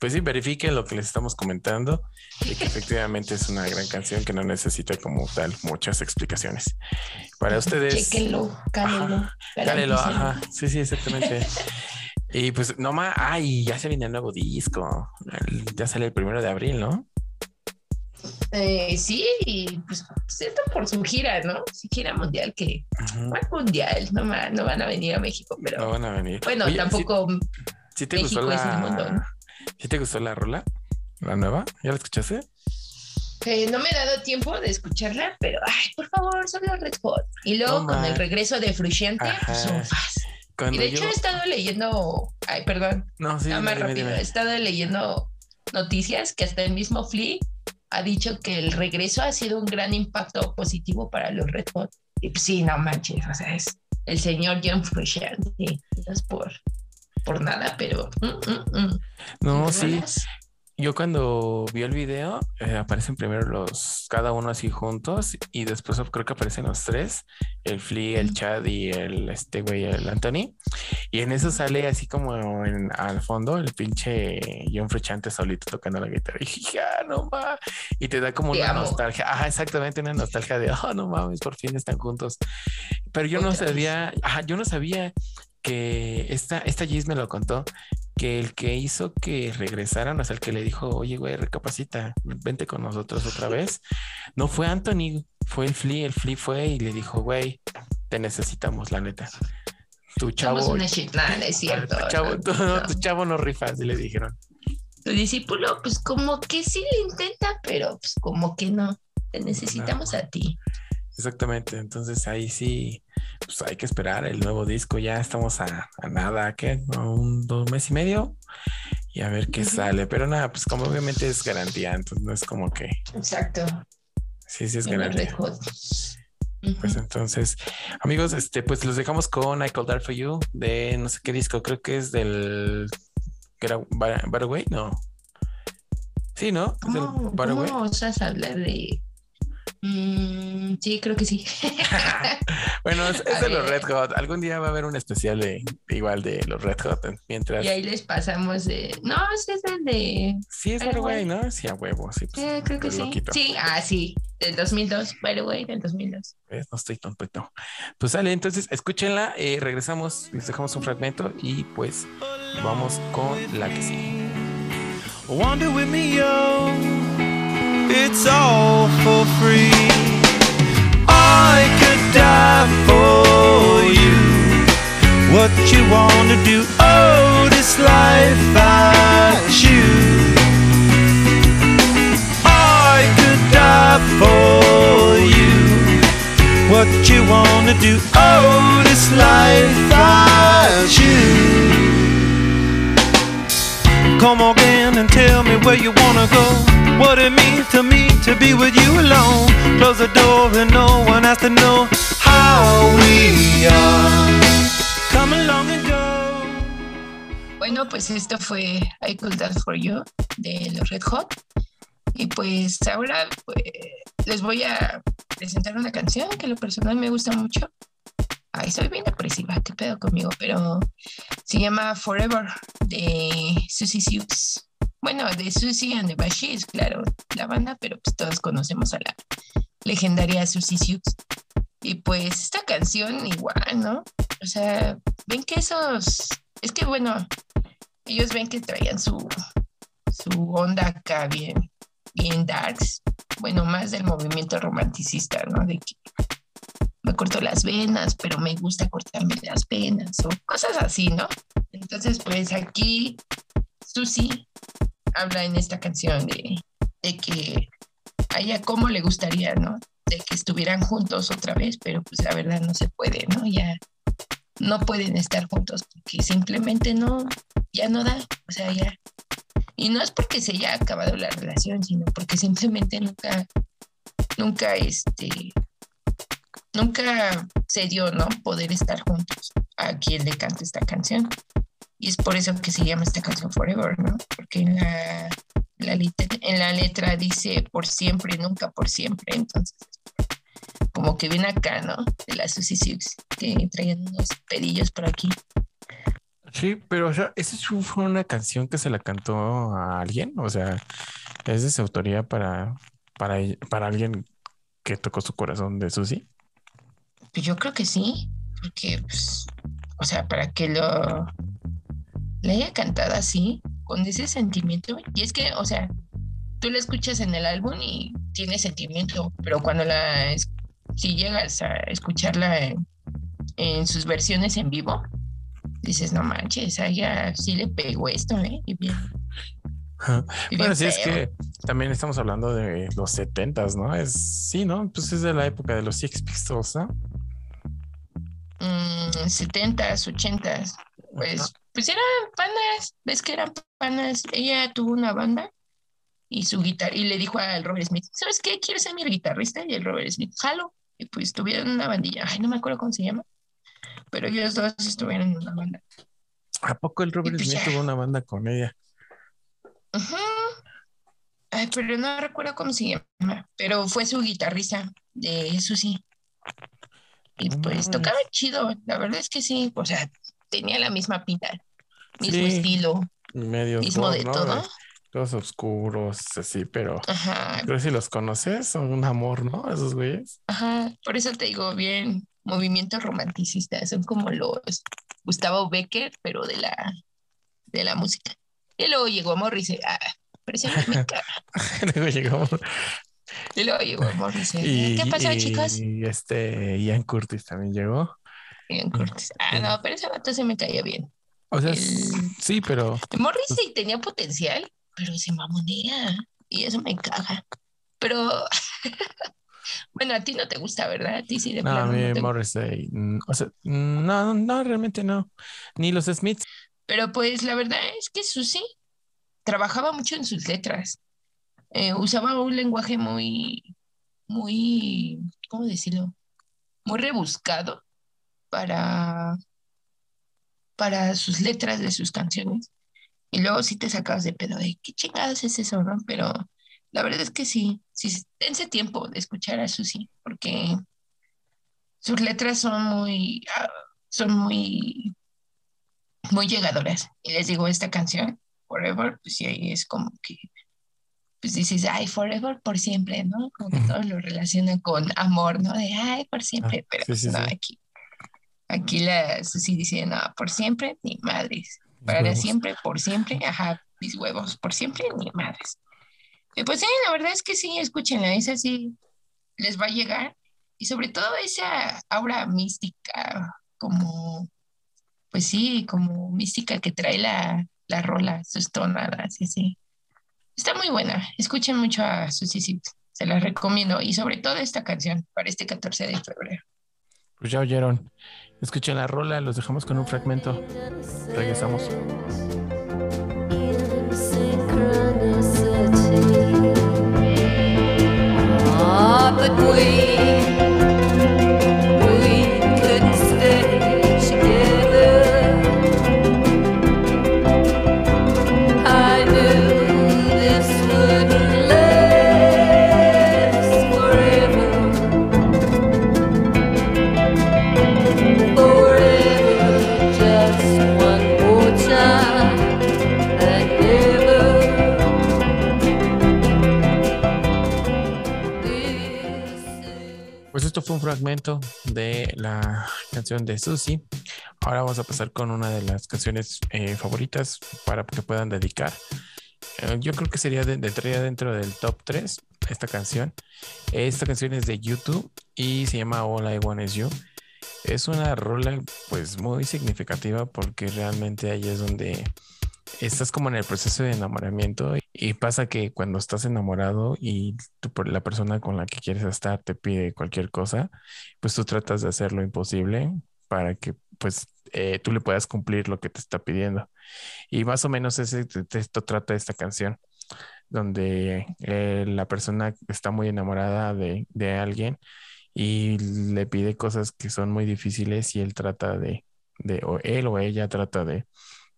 [SPEAKER 1] pues sí, verifiquen lo que les estamos comentando, de que efectivamente es una gran canción que no necesita como tal muchas explicaciones. Para ustedes,
[SPEAKER 4] Chéquenlo, cálenlo.
[SPEAKER 1] Ajá, cálelo, ajá, sí, sí, exactamente. Y pues, no más, ay, ya se viene el nuevo disco, El- ya sale el primero de abril, ¿no?
[SPEAKER 4] Eh, sí, y pues siento por su gira, ¿no? Su gira mundial que. ¿cuál mundial? No, no van a venir a México, pero
[SPEAKER 1] No van a venir.
[SPEAKER 4] bueno,
[SPEAKER 1] Oye, ¿sí-
[SPEAKER 4] tampoco
[SPEAKER 1] ¿Sí te
[SPEAKER 4] México
[SPEAKER 1] gustó
[SPEAKER 4] es el
[SPEAKER 1] la...
[SPEAKER 4] mundo, ¿no?
[SPEAKER 1] ¿Sí te gustó la rola? ¿La nueva? ¿Ya la escuchaste?
[SPEAKER 4] eh, no me he dado tiempo de escucharla, pero ay, por favor, son los Red Hot. Y luego
[SPEAKER 1] No,
[SPEAKER 4] con el regreso de Frusciante, pues fast. Y de hecho he estado leyendo, ay, perdón,
[SPEAKER 1] No, sí, dime,
[SPEAKER 4] más
[SPEAKER 1] dime,
[SPEAKER 4] rápido,
[SPEAKER 1] dime.
[SPEAKER 4] he estado leyendo noticias que hasta el mismo Flea ha dicho que el regreso ha sido un gran impacto positivo para los Red Hot. Y pues sí, no manches, o sea, es el señor John Frusciante, no es por, por nada, pero... mm, mm, mm.
[SPEAKER 1] No,
[SPEAKER 4] ¿Qué
[SPEAKER 1] sí. Yo cuando vi el video, eh, aparecen primero los, cada uno así juntos, y después creo que aparecen los tres, el Flea, el. Chad y el, este güey, el Anthony. Y en eso sale así como en, al fondo el pinche John Frechante solito tocando la guitarra. Y dije, ah, no mames. Y te da como
[SPEAKER 4] Te
[SPEAKER 1] una
[SPEAKER 4] amo.
[SPEAKER 1] nostalgia. Ajá, exactamente, una nostalgia de, oh, no mames, por fin están juntos. Pero yo no sabía, ajá, yo no sabía que esta, esta Giz me lo contó, que el que hizo que regresaran, o sea, el que le dijo, oye, güey, recapacita, vente con nosotros otra vez, no fue Anthony, fue el Flea, el Flea fue y le dijo, güey, te necesitamos, la neta. Tu chavo,
[SPEAKER 4] Somos una es cierto.
[SPEAKER 1] tu chavo,
[SPEAKER 4] no,
[SPEAKER 1] tu,
[SPEAKER 4] no.
[SPEAKER 1] tu chavo no rifas, y le dijeron.
[SPEAKER 4] Tu discípulo, pues como que sí le intenta, pero pues como que no. Te necesitamos a ti.
[SPEAKER 1] Exactamente, entonces ahí sí, pues hay que esperar el nuevo disco, ya estamos a, a nada, ¿qué? A un dos meses y medio y a ver qué sale, pero nada, pues como obviamente es garantía, entonces no es como que,
[SPEAKER 4] Exacto.
[SPEAKER 1] sí, sí es garantía. Pues entonces, amigos, este, pues los dejamos con I Call That For You de no sé qué disco, creo que es del, Barway, no. Sí, ¿no? ¿Es del
[SPEAKER 4] ¿Cómo,
[SPEAKER 1] Barway?
[SPEAKER 4] ¿Cómo osas hablar de.? Mm, sí, creo que sí.
[SPEAKER 1] bueno, es, de los. Red Hot. Algún día va a haber un especial de igual de los Red Hot. Mientras
[SPEAKER 4] y ahí les pasamos de. No, ese es el de.
[SPEAKER 1] sí es
[SPEAKER 4] Pero
[SPEAKER 1] Paraguay,
[SPEAKER 4] bueno.
[SPEAKER 1] ¿no? Sí, a huevo. Sí, pues,
[SPEAKER 4] eh, creo que sí.
[SPEAKER 1] loquito.
[SPEAKER 4] Sí, ah, sí. Del 2002, by the way, del 2002.
[SPEAKER 1] ¿Ves? No estoy tonto. no. Pues sale, entonces escúchenla. eh, regresamos, les dejamos un fragmento y pues vamos con la que sigue.
[SPEAKER 7] Wander with me, yo. It's all for free. I could die for you. What you wanna do? Oh, this life I choose. I could die for you. what you wanna do. Oh, this life I choose. Come again and tell me where you wanna go. What it means to me to be with you alone. Close the door and no one has to know how we are. Come along and go.
[SPEAKER 4] Bueno, pues esto fue I Could Dance For You de los Red Hot. Y pues ahora pues, les voy a presentar una canción que lo personal me gusta mucho. Ay, soy bien depresiva, qué pedo conmigo, pero se llama Forever de Susie Sioux. Bueno, de Susie and the Banshees, claro, la banda, pero pues todos conocemos a la legendaria Susie Sioux. Y pues esta canción igual, ¿no? O sea, ven que esos, es que bueno, ellos ven que traían su, su onda acá bien, bien darks, bueno, más del movimiento romanticista, ¿no? Me corto las venas, pero me gusta cortarme las venas o cosas así, ¿no? Entonces, pues aquí Susi habla en esta canción de, que a ella cómo le gustaría, ¿no? De que estuvieran juntos otra vez, pero pues la verdad no se puede, ¿no? Ya no pueden estar juntos porque simplemente no, ya no da, o sea, ya. Y no es porque se haya acabado la relación, sino porque simplemente nunca, nunca, este, nunca se dio, ¿no? Poder estar juntos a quien le canta esta canción. Y es por eso que se llama esta canción Forever, ¿no? Porque en la, en la letra dice por siempre, nunca por siempre. Entonces, como que viene acá, ¿no? De la Susie Sioux, que traían unos pedillos por aquí.
[SPEAKER 1] Sí, pero o sea, ¿esa fue una canción que se la cantó a alguien? O sea, ¿es de su autoría para, para, para alguien que tocó su corazón de Susi?
[SPEAKER 4] Pues yo creo que sí, porque, pues, o sea, para que lo le haya cantado así, con ese sentimiento, y es que, o sea, tú la escuchas en el álbum y tiene sentimiento, pero cuando la, es- si llegas a escucharla en, en sus versiones en vivo, dices, no manches, a ella sí le pegó esto, ¿eh? Y bien, y
[SPEAKER 1] Bueno, sí, es
[SPEAKER 4] feo.
[SPEAKER 1] que también estamos hablando de los setentas, ¿no? Es, sí, ¿no? Pues es de la época de los Six Pistols, ¿no?
[SPEAKER 4] Mm, 70s, 80s, pues, pues eran panas, ves que eran panas. Ella tuvo una banda y su guitarra, y le dijo al Robert Smith, ¿sabes qué? ¿Quieres ser mi guitarrista? Y el Robert Smith, jalo. Y pues tuvieron una bandilla, ay, no me acuerdo cómo se llama, pero ellos dos estuvieron en una banda.
[SPEAKER 1] ¿A poco el Robert
[SPEAKER 4] pues
[SPEAKER 1] Smith
[SPEAKER 4] ya.
[SPEAKER 1] tuvo una banda con ella?
[SPEAKER 4] Ujú. Ay, pero no recuerdo cómo se llama, pero fue su guitarrista de Susi. Y
[SPEAKER 1] No
[SPEAKER 4] pues
[SPEAKER 1] mames.
[SPEAKER 4] tocaba chido, la verdad es que sí, o sea, tenía la misma pinta, mismo
[SPEAKER 1] Sí.
[SPEAKER 4] estilo,
[SPEAKER 1] Medio
[SPEAKER 4] mismo de todo.
[SPEAKER 1] Todos oscuros, así, pero
[SPEAKER 4] Ajá,
[SPEAKER 1] creo que si los conoces, son un amor, ¿no? Esos güeyes.
[SPEAKER 4] ajá, por eso te digo bien, movimiento romanticista, son como los Gustavo Becker, pero de la, de la música. Y luego llegó Morrissey, ah, mi cara.
[SPEAKER 1] Luego llegamos.
[SPEAKER 4] Y luego llegó Morrissey,
[SPEAKER 1] Y,
[SPEAKER 4] ¿qué pasó,
[SPEAKER 1] y-
[SPEAKER 4] chicos?
[SPEAKER 1] y este Ian Curtis también llegó.
[SPEAKER 4] Ian Curtis. Ah, no, pero ese vato se me caía bien.
[SPEAKER 1] O sea,
[SPEAKER 4] El-
[SPEAKER 1] sí, pero
[SPEAKER 4] Morrissey tenía potencial, pero se mamonea y eso me caga. Pero bueno, a ti no te gusta, ¿verdad? A ti sí de
[SPEAKER 1] no, a mí
[SPEAKER 4] no te.
[SPEAKER 1] Morrissey, mm, o sea, mm, no, no, realmente no. Ni los Smiths.
[SPEAKER 4] Pero pues la verdad es que Susi trabajaba mucho en sus letras. Eh, usaba un lenguaje muy, muy, ¿cómo decirlo? Muy rebuscado para, para sus letras de sus canciones. Y luego sí te sacabas de pedo de qué chingados es eso, ¿no? Pero la verdad es que sí, sí, dense tiempo de escuchar a Susi, porque sus letras son muy, ah, son muy muy llegadoras. Y les digo, esta canción, Forever, pues sí, es como que, pues dices, ay, Forever por siempre, ¿no? Como que todos lo relacionan con amor, ¿no? De, ay, por siempre,
[SPEAKER 1] Ah,
[SPEAKER 4] pero
[SPEAKER 1] sí, sí,
[SPEAKER 4] no,
[SPEAKER 1] sí.
[SPEAKER 4] aquí, aquí la Susi dice, no, por siempre, ni madres. Para siempre, por siempre, ajá, mis huevos, por siempre, ni madres. Y pues sí, la verdad es que sí, escúchenla, esa sí les va a llegar. Y sobre todo esa aura mística, como pues sí, como mística que trae la, la rola, sus tonadas, y sí. Está muy buena. Escuchen mucho a Susie Sips. Se la recomiendo. Y sobre todo esta canción para este 14 de febrero.
[SPEAKER 1] Pues ya oyeron. Escuchen la rola, los dejamos con un fragmento. Regresamos.
[SPEAKER 8] Ah, but we, we
[SPEAKER 1] esto fue un fragmento de la canción de Susie. Ahora vamos a pasar con una de las canciones eh, favoritas para que puedan dedicar. Eh, yo creo que sería de, entraría dentro del top 3 esta canción. Esta canción es de YouTube y se llama All I Want Is You. Es una rola pues muy significativa porque realmente ahí es donde estás como en el proceso de enamoramiento y pasa que cuando estás enamorado y tú la persona con la que quieres estar te pide cualquier cosa, pues tú tratas de hacer lo imposible para que pues eh, tú le puedas cumplir lo que te está pidiendo. Y más o menos ese, de esto trata esta canción, donde eh, la persona está muy enamorada de, de alguien y le pide cosas que son muy difíciles y él trata de, de él o ella trata de,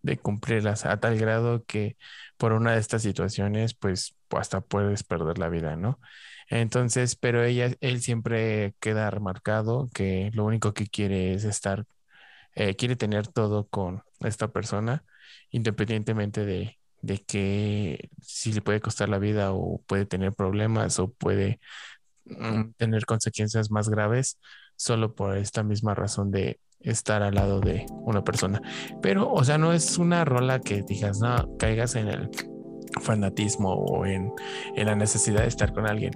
[SPEAKER 1] de cumplirlas a tal grado que por una de estas situaciones, pues hasta puedes perder la vida, ¿no? Entonces, pero ella, él siempre queda remarcado que lo único que quiere es estar, eh, quiere tener todo con esta persona, independientemente de, de que si le puede costar la vida o puede tener problemas o puede mm, tener consecuencias más graves, solo por esta misma razón de estar al lado de una persona. Pero, o sea, no es una rola que digas, no, caigas en el fanatismo o en, en la necesidad de estar con alguien.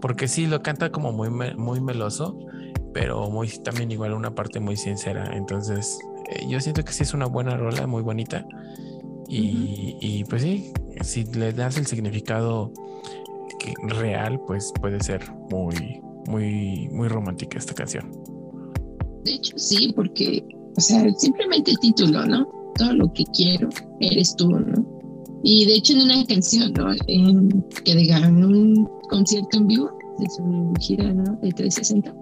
[SPEAKER 1] Porque sí, lo canta como muy, muy meloso, pero muy también igual una parte muy sincera. Entonces, eh, yo siento que sí es una buena rola, muy bonita. Y, y, pues sí, si le das el significado que- real, pues puede ser muy, muy, muy romántica esta canción.
[SPEAKER 4] De hecho, sí, porque, o sea, simplemente el título, ¿no? Todo lo que quiero, eres tú, ¿no? Y de hecho en una canción, ¿no? En, que digan un concierto en vivo de su gira, ¿no? De 360.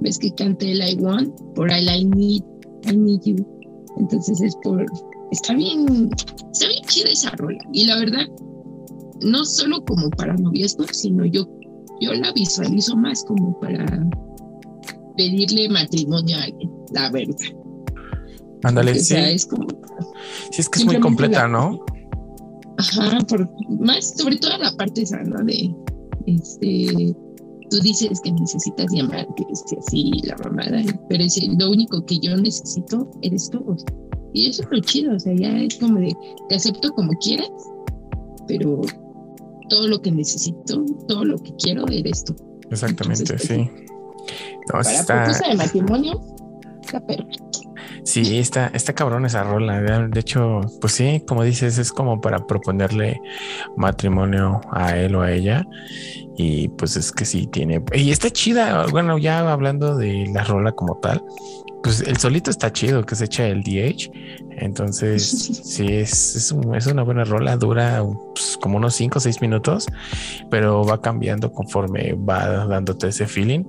[SPEAKER 4] Ves que canta el I Want por el I Need, I Need You. Entonces es por, está bien, está bien chida esa rola. Y la verdad, no solo como para noviazgo, sino yo, yo la visualizo más como para pedirle matrimonio a alguien, la verdad.
[SPEAKER 1] Ándale, sí.
[SPEAKER 4] sea, es como,
[SPEAKER 1] Sí, es que es muy completa,
[SPEAKER 4] la-
[SPEAKER 1] ¿no?
[SPEAKER 4] ajá, por, más sobre todo la parte esa, ¿no? De, este, tú dices que necesitas diamantes y así, la mamada, pero es lo único que yo necesito eres tú. o sea, Y eso es lo chido, o sea, ya es como de, te acepto como quieras, pero todo lo que necesito, todo lo que quiero eres tú.
[SPEAKER 1] Exactamente,
[SPEAKER 4] Entonces,
[SPEAKER 1] sí. No,
[SPEAKER 4] Para
[SPEAKER 1] está,
[SPEAKER 4] propuesta de matrimonio, está perfecto.
[SPEAKER 1] sí, está, está cabrón esa rola. De hecho, pues sí, como dices, es como para proponerle matrimonio a él o a ella. Y pues es que sí tiene. Y está chida. Bueno, ya hablando de la rola como tal, pues el solito está chido que se echa el DH. Entonces, sí, es, es, un- es una buena rola. Dura pues, como unos 5 o 6 minutos, pero va cambiando conforme va dándote ese feeling.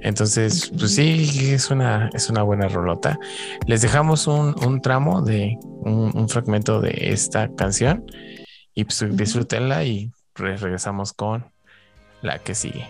[SPEAKER 1] Entonces, pues sí, es una, es una buena rolota. Les dejamos un, un tramo de un, un fragmento de esta canción y pues disfrútenla y re- regresamos con la que sigue.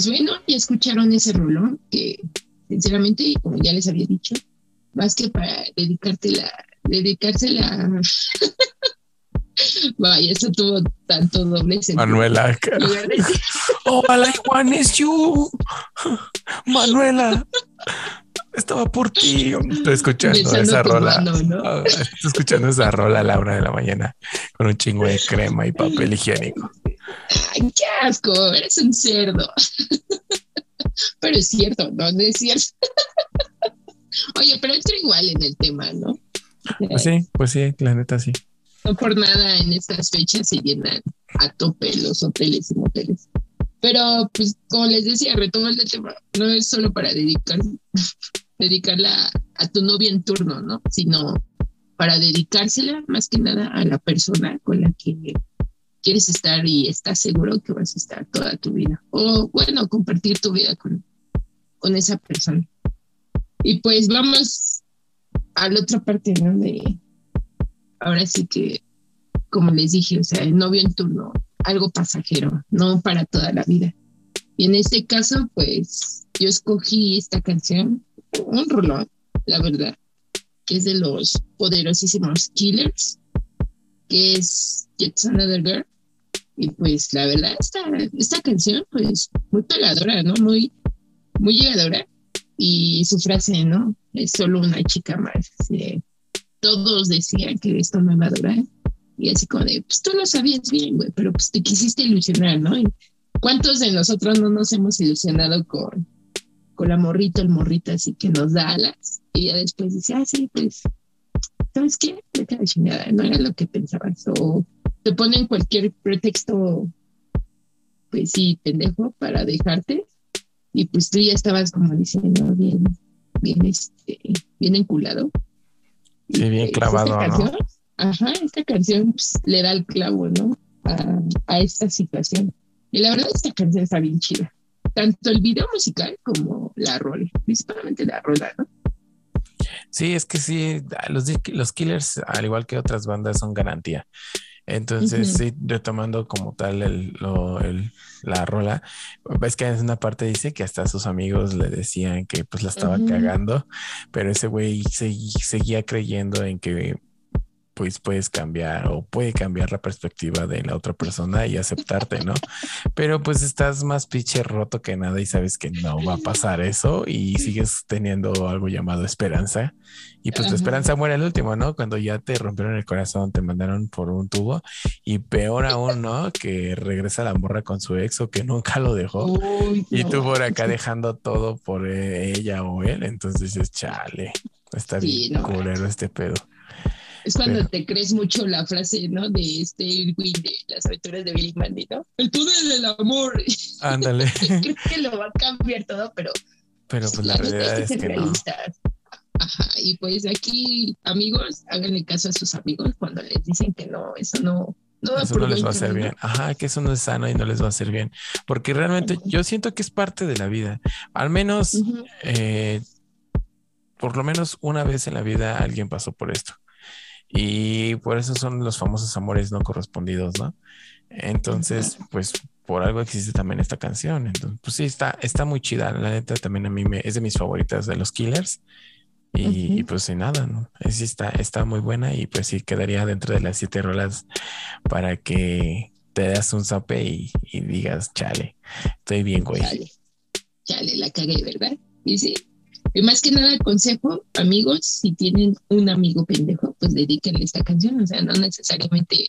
[SPEAKER 4] Pues bueno, ya escucharon ese rolón que, sinceramente, como ya les había dicho, más que para dedicártela, dedicársela. Vaya, eso tuvo tanto doble sentido.
[SPEAKER 1] Manuela. Oh, all I want is you. Manuela. Estaba por ti. Estoy escuchando esa rola.
[SPEAKER 4] mano, ¿no?
[SPEAKER 1] Ah, Estoy escuchando esa rola a la una de la mañana con un chingo de crema y papel higiénico.
[SPEAKER 4] Ay, qué asco, eres un cerdo. Pero es cierto, ¿no? No es cierto. Oye, pero entra igual en el tema, ¿no?
[SPEAKER 1] Pues sí, pues sí, la neta sí.
[SPEAKER 4] No por nada en estas fechas se llenan a tope los hoteles y moteles. Pero, pues, como les decía, retomando el tema, no es solo para dedicar, dedicarla a tu novia en turno, ¿no? Sino para dedicársela más que nada a la persona con la que quieres estar y estás seguro que vas a estar toda tu vida. O, bueno, compartir tu vida con, con esa persona. Y pues vamos a la otra parte, ¿no? De, ahora sí que, como les dije, o sea, el novio en turno, algo pasajero, no para toda la vida. Y en este caso, pues yo escogí esta canción, un rolón, la verdad, que es de los poderosísimos Killers, que es Just Another Girl. Y pues la verdad, esta, esta canción, pues muy pegadora, ¿no? Muy, muy llegadora. Y su frase, ¿no? Es solo una chica más. todos decían que esto no iba a durar. Y así como de, pues tú lo sabías bien, güey, pero pues te quisiste ilusionar, ¿no? Y ¿Cuántos de nosotros no nos hemos ilusionado con, con la morrita, el morrito, así que nos da alas? Y ya después dice, ah, sí, pues, ¿sabes qué? Chingada, no era lo que pensabas. O te ponen cualquier pretexto, pues sí, pendejo, para dejarte. Y pues tú ya estabas como diciendo, bien, bien, este, bien enculado.
[SPEAKER 1] Sí, bien
[SPEAKER 4] Pues,
[SPEAKER 1] clavado,
[SPEAKER 4] esta
[SPEAKER 1] ¿no?
[SPEAKER 4] canción, Ajá, esta canción pues, le da el clavo, ¿no? A, a esta situación. Y la verdad, esta canción está bien chida. Tanto el video musical como la rola, principalmente la rola, ¿no?
[SPEAKER 1] Sí, es que sí, los, los Killers, al igual que otras bandas, son garantía. Entonces, sí, retomando como tal el, lo- el- la rola, ves que en una parte dice que hasta sus amigos le decían que pues la estaba cagando, pero ese güey seguía creyendo en que pues puedes cambiar o puede cambiar la perspectiva de la otra persona y aceptarte, ¿no? Pero pues estás más pinche roto que nada y sabes que no va a pasar eso y sigues teniendo algo llamado esperanza. Y pues la esperanza muere al último, ¿no? Cuando ya te rompieron el corazón, te mandaron por un tubo y peor aún, ¿no? Que regresa la morra con su ex o que nunca lo dejó.
[SPEAKER 4] Uy,
[SPEAKER 1] Y
[SPEAKER 4] no.
[SPEAKER 1] tú por acá dejando todo por ella o él, entonces dices, chale, está
[SPEAKER 4] Sí,
[SPEAKER 1] bien
[SPEAKER 4] no
[SPEAKER 1] culero este pedo.
[SPEAKER 4] Es cuando
[SPEAKER 1] Pero-
[SPEAKER 4] te crees mucho la frase, ¿no? De este Irwin de las aventuras de Billy Mandy, ¿no? El poder del amor.
[SPEAKER 1] Ándale.
[SPEAKER 4] Creo que lo va a cambiar todo, pero
[SPEAKER 1] Pero pues la
[SPEAKER 4] hay
[SPEAKER 1] realidad es
[SPEAKER 4] ser
[SPEAKER 1] que no.
[SPEAKER 4] Ajá, y pues aquí, amigos, háganle caso a sus amigos cuando les dicen que no, eso no, no
[SPEAKER 1] Eso no les va a hacer bien. Ajá, que eso no es sano y no les va a hacer bien. Porque realmente yo siento que es parte de la vida. Al menos, eh, por lo menos una vez en la vida alguien pasó por esto. Y por eso son los famosos amores no correspondidos, ¿no? Entonces, pues por algo existe también esta canción. Entonces, pues sí, está, está muy chida. La neta también a mí me, es de mis favoritas de los Killers. Y,
[SPEAKER 4] Ujú.
[SPEAKER 1] y pues sí, nada, ¿no? Sí está, está muy buena y pues sí quedaría dentro de las siete rolas para que te das un zape y, y digas, chale, estoy bien, güey.
[SPEAKER 4] Chale, chale, la cagué, ¿verdad? Y sí. Y más que nada, consejo, amigos, si tienen un amigo pendejo, pues dedíquenle esta canción. O sea, no necesariamente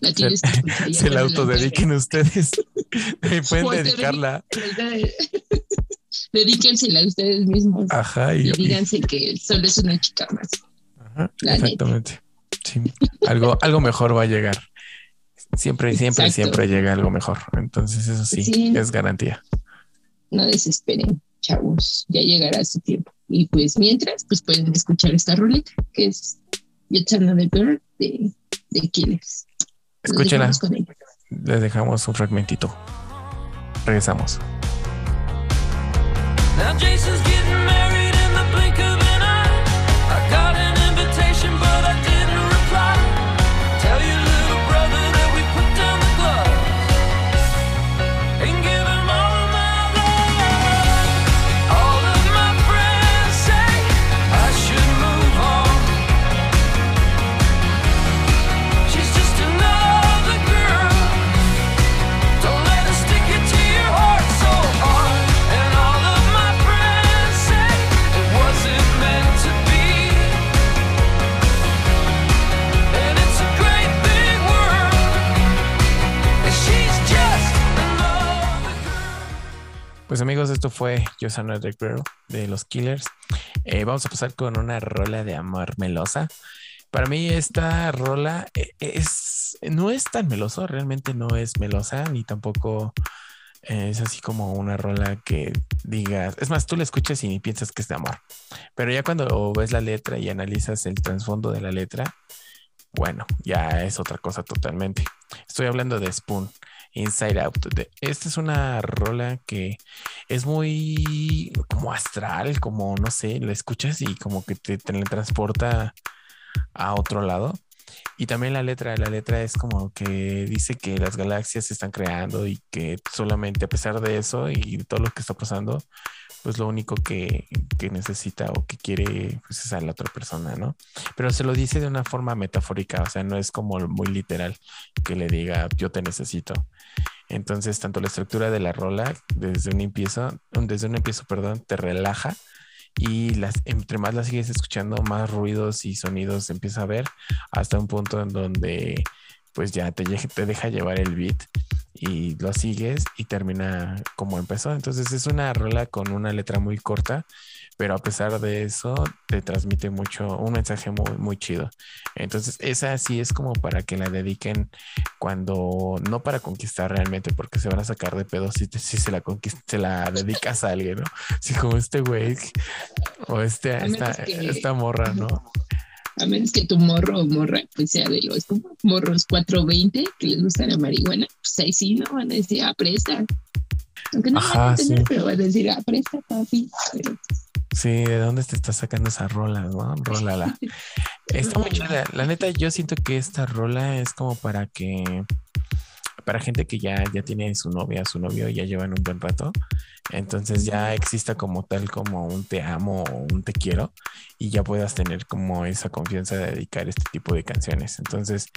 [SPEAKER 4] la tienes que escuchar.
[SPEAKER 1] Se la autodediquen ustedes. Pueden dedicarla.
[SPEAKER 4] Dedíquensela a ustedes mismos
[SPEAKER 1] Ajá, y,
[SPEAKER 4] y
[SPEAKER 1] y-
[SPEAKER 4] díganse que solo es una chica más.
[SPEAKER 1] ajá,
[SPEAKER 4] la
[SPEAKER 1] exactamente. Sí, algo, algo mejor va a llegar. Siempre, siempre,
[SPEAKER 4] Exacto.
[SPEAKER 1] siempre llega algo mejor. Entonces, eso sí,
[SPEAKER 4] Sí.
[SPEAKER 1] es garantía.
[SPEAKER 4] No desesperen, chavos, ya llegará su tiempo. Y pues mientras, pues pueden escuchar esta roleta que es Yet Another Girl de, de Killers.
[SPEAKER 1] Escúchenla. Les dejamos un fragmentito. Regresamos.
[SPEAKER 9] Now Jason's getting married
[SPEAKER 1] esto fue Just Another Girl de los Killers. Eh, vamos a pasar con una rola de amor melosa. Para mí esta rola eh, es, no es tan meloso, realmente no es melosa, ni tampoco eh, es así como una rola que digas, es más, tú la escuchas y piensas que es de amor. Pero ya cuando ves la letra y analizas el trasfondo de la letra, bueno, ya es otra cosa totalmente. Estoy hablando de Spoon, Inside Out. Esta es una rola que es muy como astral, como no sé, la escuchas y como que te teletransporta a otro lado. Y también la letra, la letra es como que dice que las galaxias se están creando y que solamente a pesar de eso y de todo lo que está pasando, pues lo único que, que necesita o que quiere pues es a la otra persona, ¿no? Pero se lo dice de una forma metafórica, o sea, no es como muy literal que le diga yo te necesito. Entonces, tanto la estructura de la rola desde un empiezo, desde un empiezo, perdón, te relaja y las, entre más la sigues escuchando, más ruidos y sonidos empieza a ver hasta un punto en donde pues ya te, te deja llevar el beat y lo sigues y termina como empezó. Entonces es una rola con una letra muy corta, pero a pesar de eso te transmite mucho, un mensaje muy, muy chido. Entonces esa sí es como para que la dediquen cuando, no para conquistar realmente, porque se van a sacar de pedo si, te- si se, la se la dedicas a alguien, ¿no? Si como este güey o este, esta, esta morra, ¿no?
[SPEAKER 4] A menos que tu morro o morra pues sea de los como morros 420 que les gusta la marihuana, pues ahí sí, ¿no? Van a decir, ah, presta. Aunque no van
[SPEAKER 1] Ajá,
[SPEAKER 4] a entender,
[SPEAKER 1] sí.
[SPEAKER 4] pero van a decir, ah, presta, papi. Pero
[SPEAKER 1] Sí, ¿de dónde te estás sacando esa rola, no? Rólala. Está muy chida. La neta, yo siento que esta rola es como para que, para gente que ya, ya tiene su novia, su novio, ya llevan un buen rato. Entonces ya exista como tal como un te amo o un te quiero y ya puedas tener como esa confianza de dedicar este tipo de canciones. Entonces,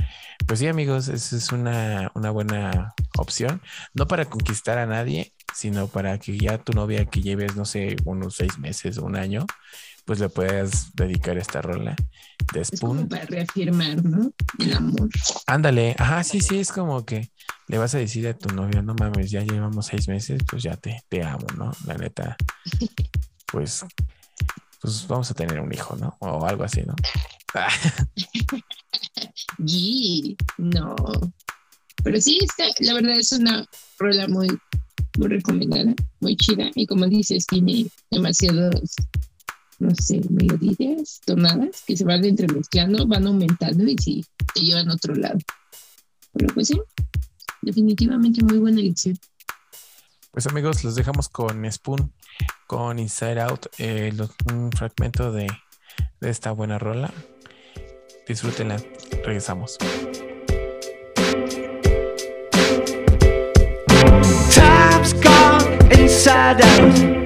[SPEAKER 1] pues sí, amigos, esa es una, una buena opción. No para conquistar a nadie, sino para que ya tu novia que lleves, no sé, unos seis meses o un año, pues le puedas dedicar esta rola de
[SPEAKER 4] es como
[SPEAKER 1] Spoon.
[SPEAKER 4] para reafirmar, ¿no? El amor.
[SPEAKER 1] Ándale, ajá, sí, sí, es como que le vas a decir a tu novia, no mames, ya llevamos seis meses, pues ya te, te amo, ¿no? La neta, pues, pues vamos a tener un hijo, ¿no? O algo así, ¿no?
[SPEAKER 4] Y no. Pero sí, está, la verdad es una rola muy, muy recomendada, muy chida. Y como dices, tiene demasiados, no sé, melodías, tonadas que se van entremezclando, van aumentando y sí, te llevan a otro lado. Pero pues sí, definitivamente muy buena elección.
[SPEAKER 1] Pues amigos, los dejamos con Spoon, con Inside Out, eh, los- un fragmento de, de esta buena rola. Disfrútenla, regresamos.
[SPEAKER 7] Time's gone inside out.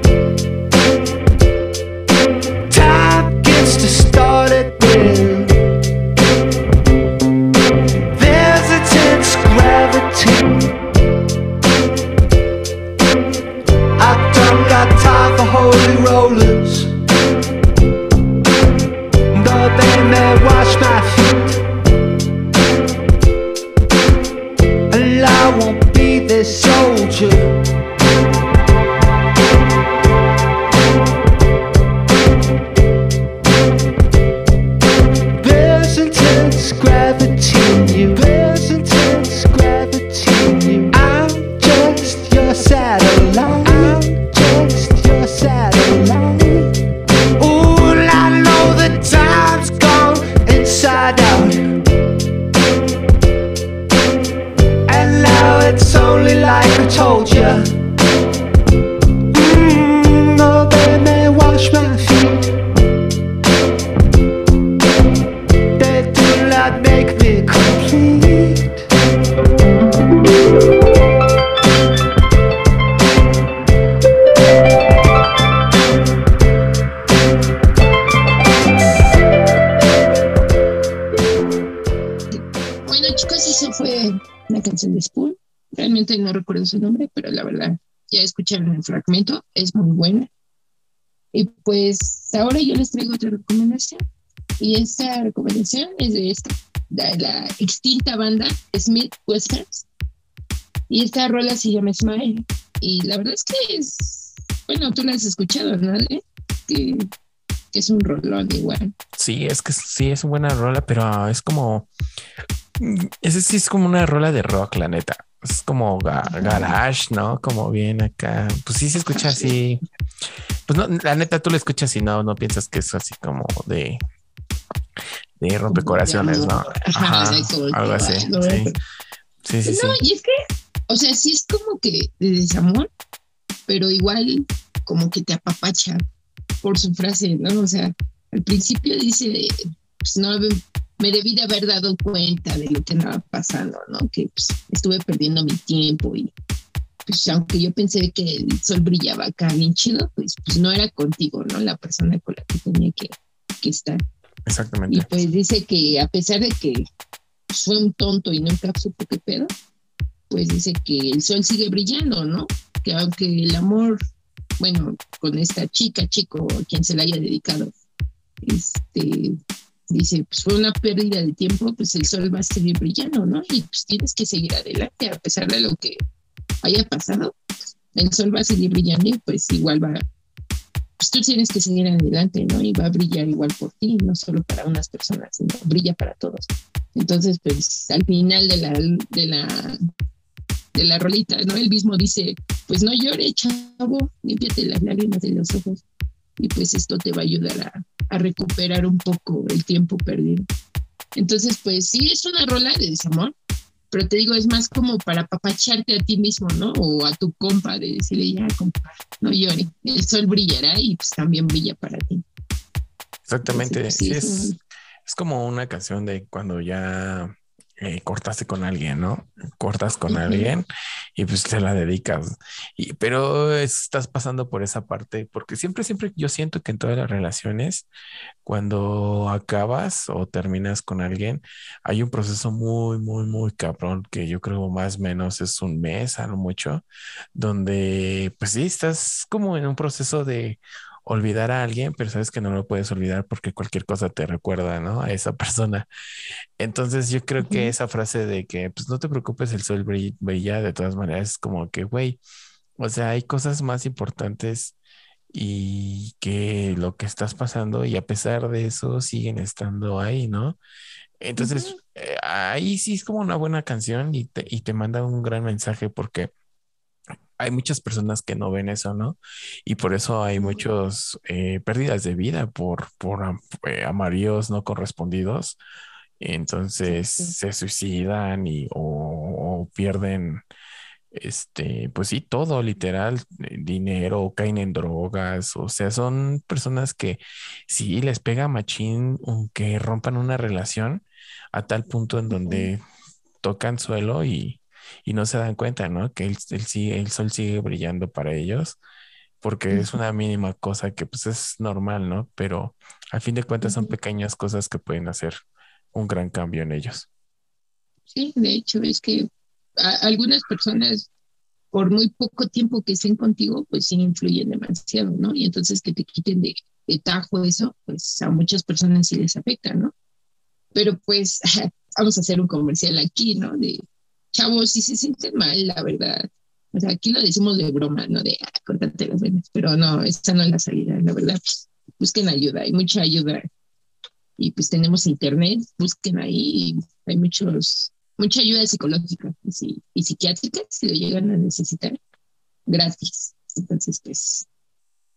[SPEAKER 4] Ahora yo les traigo otra recomendación. Y esta recomendación es de esta, de la extinta banda Smith Westerns. Y esta rola se llama Smile. Y la verdad es que es, bueno, tú la has escuchado, ¿no? Que, que es un rolón igual.
[SPEAKER 1] Sí, es que sí es una buena rola, pero es como. Ese sí es como una rola de rock, la neta. Es como ga- garage, ¿no? Como bien acá. Pues sí se escucha así. Pues no, la neta tú la escuchas y no, no piensas que es así como de. De rompecorazones, ¿no?
[SPEAKER 4] Ajá,
[SPEAKER 1] Ajá, algo así.
[SPEAKER 4] no,
[SPEAKER 1] Sí, sí, sí. sí.
[SPEAKER 4] No, y es que, o sea, sí es como que de desamor, pero igual como que te apapacha por su frase, ¿no? O sea, al principio dice, pues no, me debí de haber dado cuenta de lo que andaba pasando, ¿no? Que pues, estuve perdiendo mi tiempo y pues aunque yo pensé que el sol brillaba acá bien chido, pues, pues no era contigo, ¿no? La persona con la que tenía que, que estar. Y
[SPEAKER 1] Exactamente.
[SPEAKER 4] pues dice que a pesar de que fue un tonto y nunca supo qué pedo, pues dice que el sol sigue brillando, ¿no? Que aunque el amor, bueno, con esta chica, chico, a quien se le haya dedicado, este, dice, pues fue una pérdida de tiempo, pues el sol va a seguir brillando, ¿no? Y pues tienes que seguir adelante, a pesar de lo que haya pasado, el sol va a seguir brillando y pues igual va, pues tú tienes que seguir adelante, ¿no? Y va a brillar igual por ti, no solo para unas personas, sino brilla para todos. Entonces, pues al final de la, de la, de la rolita, ¿no? Él mismo dice, pues no llores, chavo, límpiate las lágrimas de los ojos y pues esto te va a ayudar a, a recuperar un poco el tiempo perdido. Entonces, pues sí, es una rola de desamor, pero te digo, es más como para apapacharte a ti mismo, ¿no? O a tu compa, de decirle, ya, compa, no llore, el sol brillará y pues también brilla para ti.
[SPEAKER 1] Exactamente.
[SPEAKER 4] Entonces, pues,
[SPEAKER 1] Sí, es
[SPEAKER 4] es
[SPEAKER 1] como una canción de cuando ya eh, cortaste con alguien, ¿no? Cortas con alguien y pues te la dedicas. Y, pero estás pasando por esa parte, porque siempre, siempre yo siento que en todas las relaciones, cuando acabas o terminas con alguien, hay un proceso muy, muy, muy cabrón, que yo creo más o menos es un mes, a lo mucho, donde pues sí, estás como en un proceso de olvidar a alguien, pero sabes que no lo puedes olvidar porque cualquier cosa te recuerda, ¿no? A esa persona. Entonces yo creo que esa frase de que pues no te preocupes, el sol brill- brilla de todas maneras, es como que, güey, o sea, hay cosas más importantes y que lo que estás pasando y a pesar de eso siguen estando ahí, ¿no? Entonces, eh, ahí sí es como una buena canción y te, y te manda un gran mensaje porque hay muchas personas que no ven eso, ¿no? Y por eso hay muchos eh, pérdidas de vida por, por am- eh, amarillos no correspondidos. Entonces se suicidan y o, o pierden, este, pues sí, todo literal, eh, dinero, caen en drogas. O sea, son personas que sí les pega machín, aunque rompan una relación a tal punto en donde tocan suelo y, y no se dan cuenta, ¿no? Que el, el, el sol sigue brillando para ellos, porque es una mínima cosa que pues es normal, ¿no? Pero al fin de cuentas son pequeñas cosas que pueden hacer un gran cambio en ellos.
[SPEAKER 4] Sí, de hecho, es que a- algunas personas, por muy poco tiempo que estén contigo, pues sí influyen demasiado, ¿no? Y entonces que te quiten de, de tajo eso, pues a muchas personas sí les afecta, ¿no? Pero pues vamos a hacer un comercial aquí, ¿no? De chavos, si se sienten mal, la verdad. O sea, aquí lo decimos de broma, ¿no? De ah, las venas, pero no, esa no es la salida, la verdad. Pues, busquen ayuda, hay mucha ayuda. Y pues tenemos internet, busquen ahí, hay muchos, mucha ayuda psicológica y, si- y psiquiátrica si lo llegan a necesitar, gratis. Entonces, pues,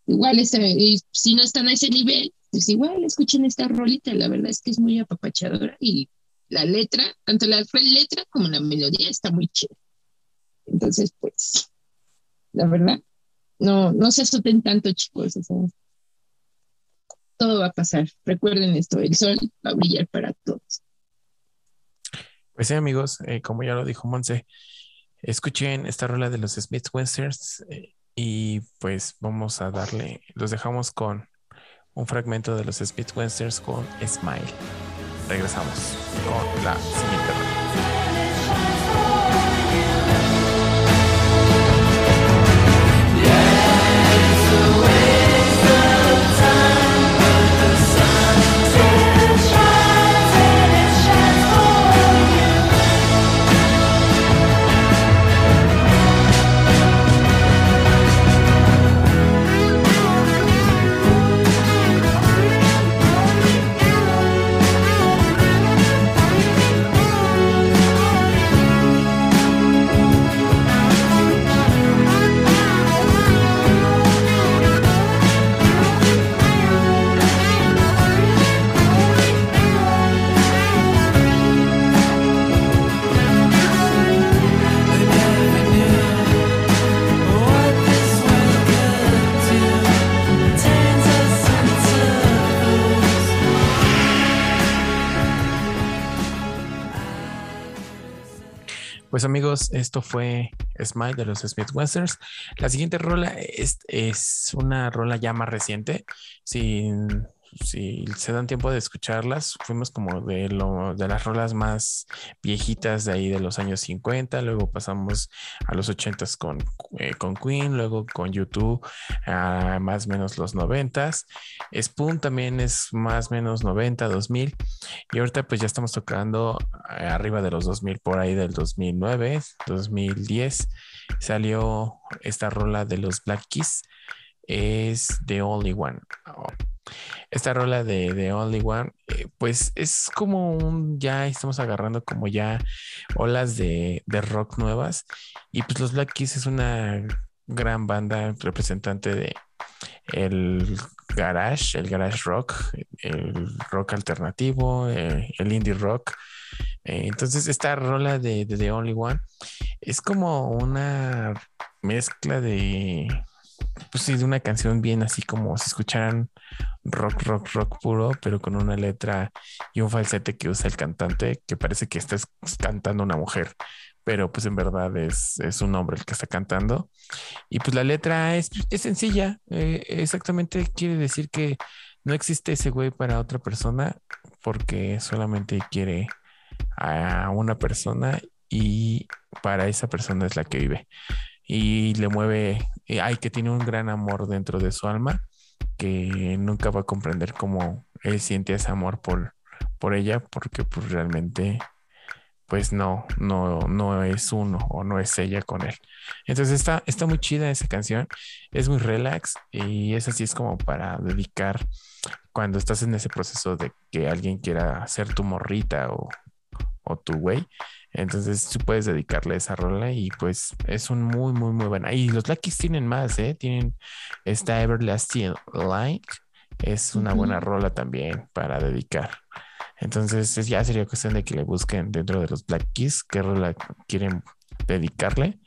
[SPEAKER 4] igual está, y si no están a ese nivel, pues igual escuchen esta rolita, la verdad es que es muy apapachadora y la letra, tanto la letra como la melodía está muy chida. Entonces, pues, la verdad, no, no se asusten tanto, chicos. todo va a pasar. Recuerden esto, el sol va a brillar para todos.
[SPEAKER 1] Pues sí, amigos, eh, como ya lo dijo Monse, escuchen esta rola de los Smith Westerns eh, y pues vamos a darle, los dejamos con un fragmento de los Smith Westerns con Smile. Regresamos con la siguiente rola. Pues amigos, esto fue Smile de los Smith Westerns. La siguiente rola es, es una rola ya más reciente. Si, si se dan tiempo de escucharlas, fuimos como de, lo, de las rolas más viejitas de ahí de los años 50, luego pasamos a los 80s con, eh, con Queen, luego con YouTube, a más o menos los 90s. Spoon también es más o menos 90, 2000. Y ahorita pues ya estamos tocando eh, arriba de los 2000, por ahí del 2009, 2010. Salió esta rola de los Black Keys. Es The Only One. Esta rola de The Only One, eh, pues es como un, ya estamos agarrando como ya olas de, de rock nuevas. Y pues los Black Keys es una gran banda representante de el garage, el garage rock, el rock alternativo, eh, el indie rock. Eh, entonces, esta rola de, de The Only One es como una mezcla de, pues de una canción bien así como si escucharan rock, rock, rock puro, pero con una letra y un falsete que usa el cantante que parece que está es- cantando una mujer, pero pues en verdad es, es un hombre el que está cantando. Y pues la letra es, es sencilla, eh, exactamente quiere decir que no existe ese güey para otra persona porque solamente quiere a una persona y para esa persona es la que vive. Y le mueve, eh, ay, que tiene un gran amor dentro de su alma, que nunca va a comprender cómo él siente ese amor por, por ella, porque pues realmente pues no, no, no es uno o no es ella con él. Entonces está, está muy chida esa canción, es muy relax y es así, es como para dedicar cuando estás en ese proceso de que alguien quiera ser tu morrita o, o tu güey. Entonces tú puedes dedicarle esa rola y pues es un muy, muy, muy buena. Y los Keys tienen más, ¿eh? Tienen esta Everlasting Light. Es una buena rola también para dedicar. Entonces es- ya sería cuestión de que le busquen dentro de los Black Keys qué rola quieren dedicarle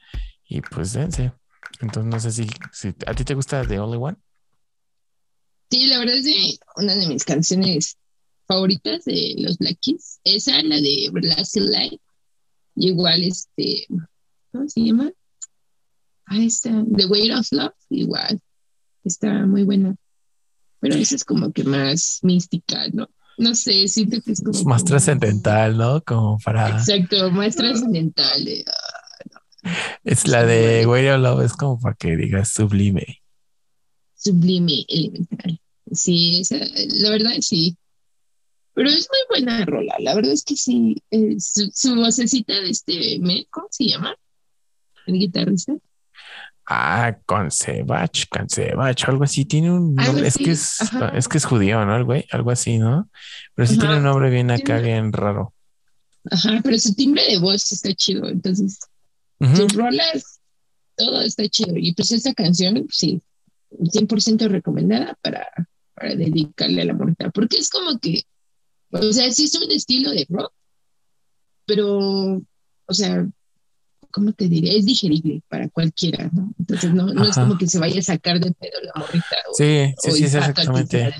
[SPEAKER 1] y pues dense. Entonces no sé si, si a ti te gusta The Only One.
[SPEAKER 4] Sí, la verdad es de una de mis canciones favoritas de los Black Keys. Esa, la de Everlasting Light. Y igual, este, ¿cómo se llama? Ah, esta, The Weight of Love, igual. Está muy buena. Pero esa es como que más mística, ¿no? No sé, siento que es como.
[SPEAKER 1] Es más trascendental, ¿no? Como para...
[SPEAKER 4] Exacto, más trascendental. de,
[SPEAKER 1] Es la de Way of Love, es como para que digas sublime.
[SPEAKER 4] sublime, elemental. Sí, esa, la verdad sí. Pero es muy buena rola, la verdad es que sí. eh, su, su vocecita de este, ¿cómo se llama? El guitarrista.
[SPEAKER 1] Ah, con Sebach, con Sebach, algo así. Tiene un nombre, es que es,
[SPEAKER 4] ajá.
[SPEAKER 1] es que es judío, ¿no? El güey, algo así, ¿no? Pero sí
[SPEAKER 4] Ajá.
[SPEAKER 1] tiene un nombre bien acá, bien raro.
[SPEAKER 4] Ajá, pero su timbre de voz está chido, entonces sus rolas, todo está chido. Y pues esta canción, sí, 100% recomendada para, para dedicarle a la morta, porque es como que, o sea, sí es un estilo de rock, pero, o sea, ¿cómo te diré? Es digerible para cualquiera, ¿no? Entonces no, no es como que se vaya a sacar de pedo la morrita. O,
[SPEAKER 1] Sí, sí,
[SPEAKER 4] o
[SPEAKER 1] sí, exactamente.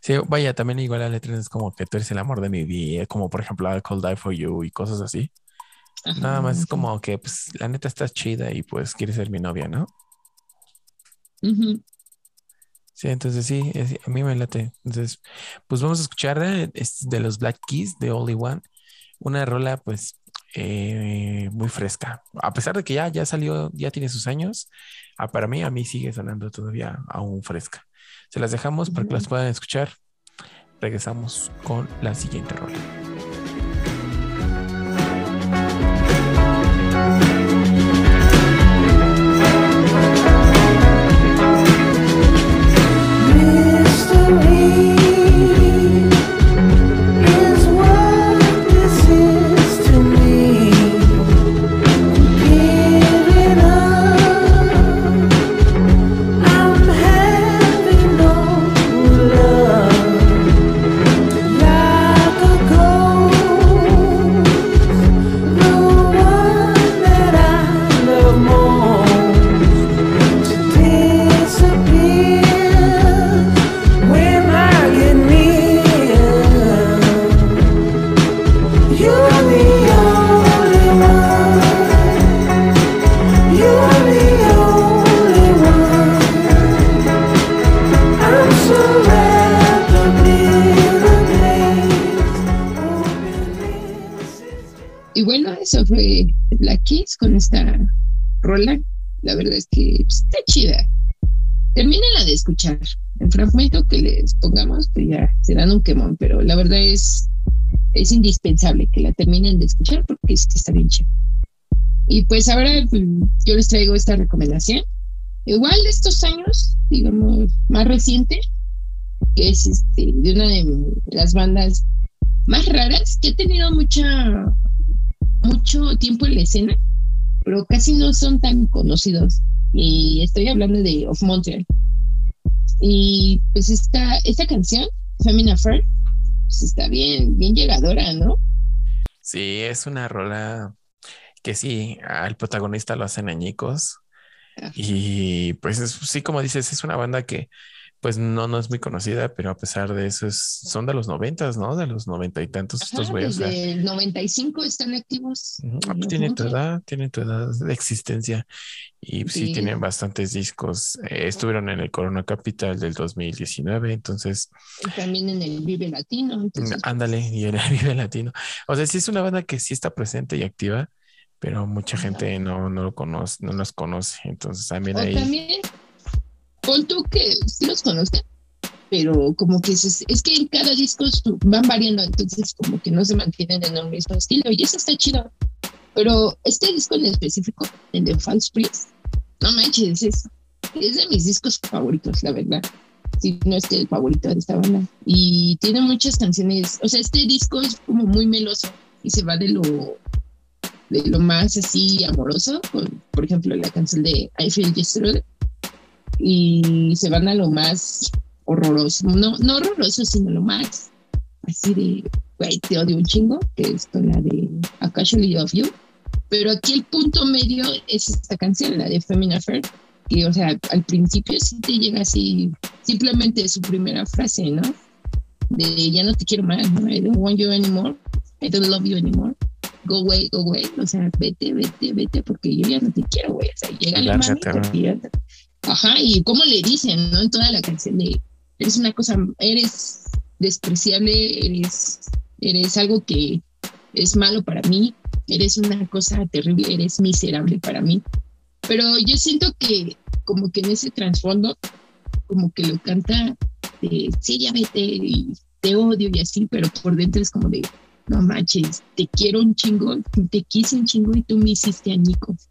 [SPEAKER 1] Sí, vaya, también igual la letra es como que tú eres el amor de mi vida, como por ejemplo Could Die For You y cosas así.
[SPEAKER 4] Ajá.
[SPEAKER 1] Nada más es como que, pues, la neta está chida y pues quieres ser mi novia, ¿no?
[SPEAKER 4] Ujú.
[SPEAKER 1] Sí, entonces sí, es- a mí me late. Entonces, pues vamos a escuchar es de los Black Keys, de Only One, una rola pues eh, muy fresca. A pesar de que ya, ya salió, ya tiene sus años, ah, para mí, a mí sigue sonando todavía aún fresca. Se las dejamos para que las puedan escuchar. Regresamos con la siguiente rola.
[SPEAKER 4] Con esta rola. La verdad es que pues, está chida. Termínenla de escuchar. El fragmento que les pongamos, pues ya se dan un quemón, pero la verdad es, es indispensable que la terminen de escuchar porque es que está bien chida. Y pues ahora pues, yo les traigo esta recomendación. Igual de estos años, digamos, más reciente, que es este, de una de las bandas más raras que ha tenido mucha mucho tiempo en la escena, pero casi no son tan conocidos. Y estoy hablando de Of Montreal. Y pues esta, esta canción, Feminine Affair, pues está bien, bien llegadora, ¿no?
[SPEAKER 1] Sí, es una rola que sí, al protagonista lo hacen añicos. Y pues es- sí, como dices, es una banda que pues no, no es muy conocida, pero a pesar de eso es, son de los noventas, ¿no? De los noventa y tantos estos
[SPEAKER 4] Ajá,
[SPEAKER 1] güeyes. o sea,
[SPEAKER 4] desde el 95 están activos.
[SPEAKER 1] Ah, pues tienen tu edad, tienen tu edad de existencia y sí,
[SPEAKER 4] Sí.
[SPEAKER 1] tienen bastantes discos. Eh, estuvieron en el Corona Capital del 2019, entonces
[SPEAKER 4] Y También en el Vive Latino. Entonces,
[SPEAKER 1] ándale, y en el Vive Latino. O sea, sí es una banda que sí está presente y activa, pero mucha gente no, no lo conoce, no los conoce. Entonces también
[SPEAKER 4] O
[SPEAKER 1] ahí.
[SPEAKER 4] también, pon tú que sí los conozcan, pero como que es, es que en cada disco van variando, entonces como que no se mantienen en el mismo estilo, y eso está chido. Pero este disco en específico, el de False Priest, no manches, es, es de mis discos favoritos, la verdad. Si no es que el favorito de esta banda. Y tiene muchas canciones, o sea, este disco es como muy meloso y se va de lo de lo más así amoroso, con, por ejemplo, la canción de I Feel Yesterday, y se van a lo más horroroso, no, no horroroso, sino lo más así de, güey, te odio un chingo, que es con la de A Casually of You, pero aquí el punto medio es esta canción, la de Feminine Affair, que, o sea, al principio sí te llega así, simplemente su primera frase, ¿no? De ya no te quiero más, ¿no? I don't want you anymore, I don't love you anymore go away, go away, o sea, vete, vete, vete, porque yo ya no te quiero, güey, o sea, llega la mami, Ajá, y cómo le dicen, ¿no? En toda la canción de, eres una cosa, eres despreciable, eres, eres algo que es malo para mí, eres una cosa terrible, eres miserable para mí. Pero yo siento que como que en ese trasfondo, como que lo canta de, sí, ya vete, y te odio y así, pero por dentro es como de, no manches, te quiero un chingo, te quise un chingo y tú me hiciste añicos.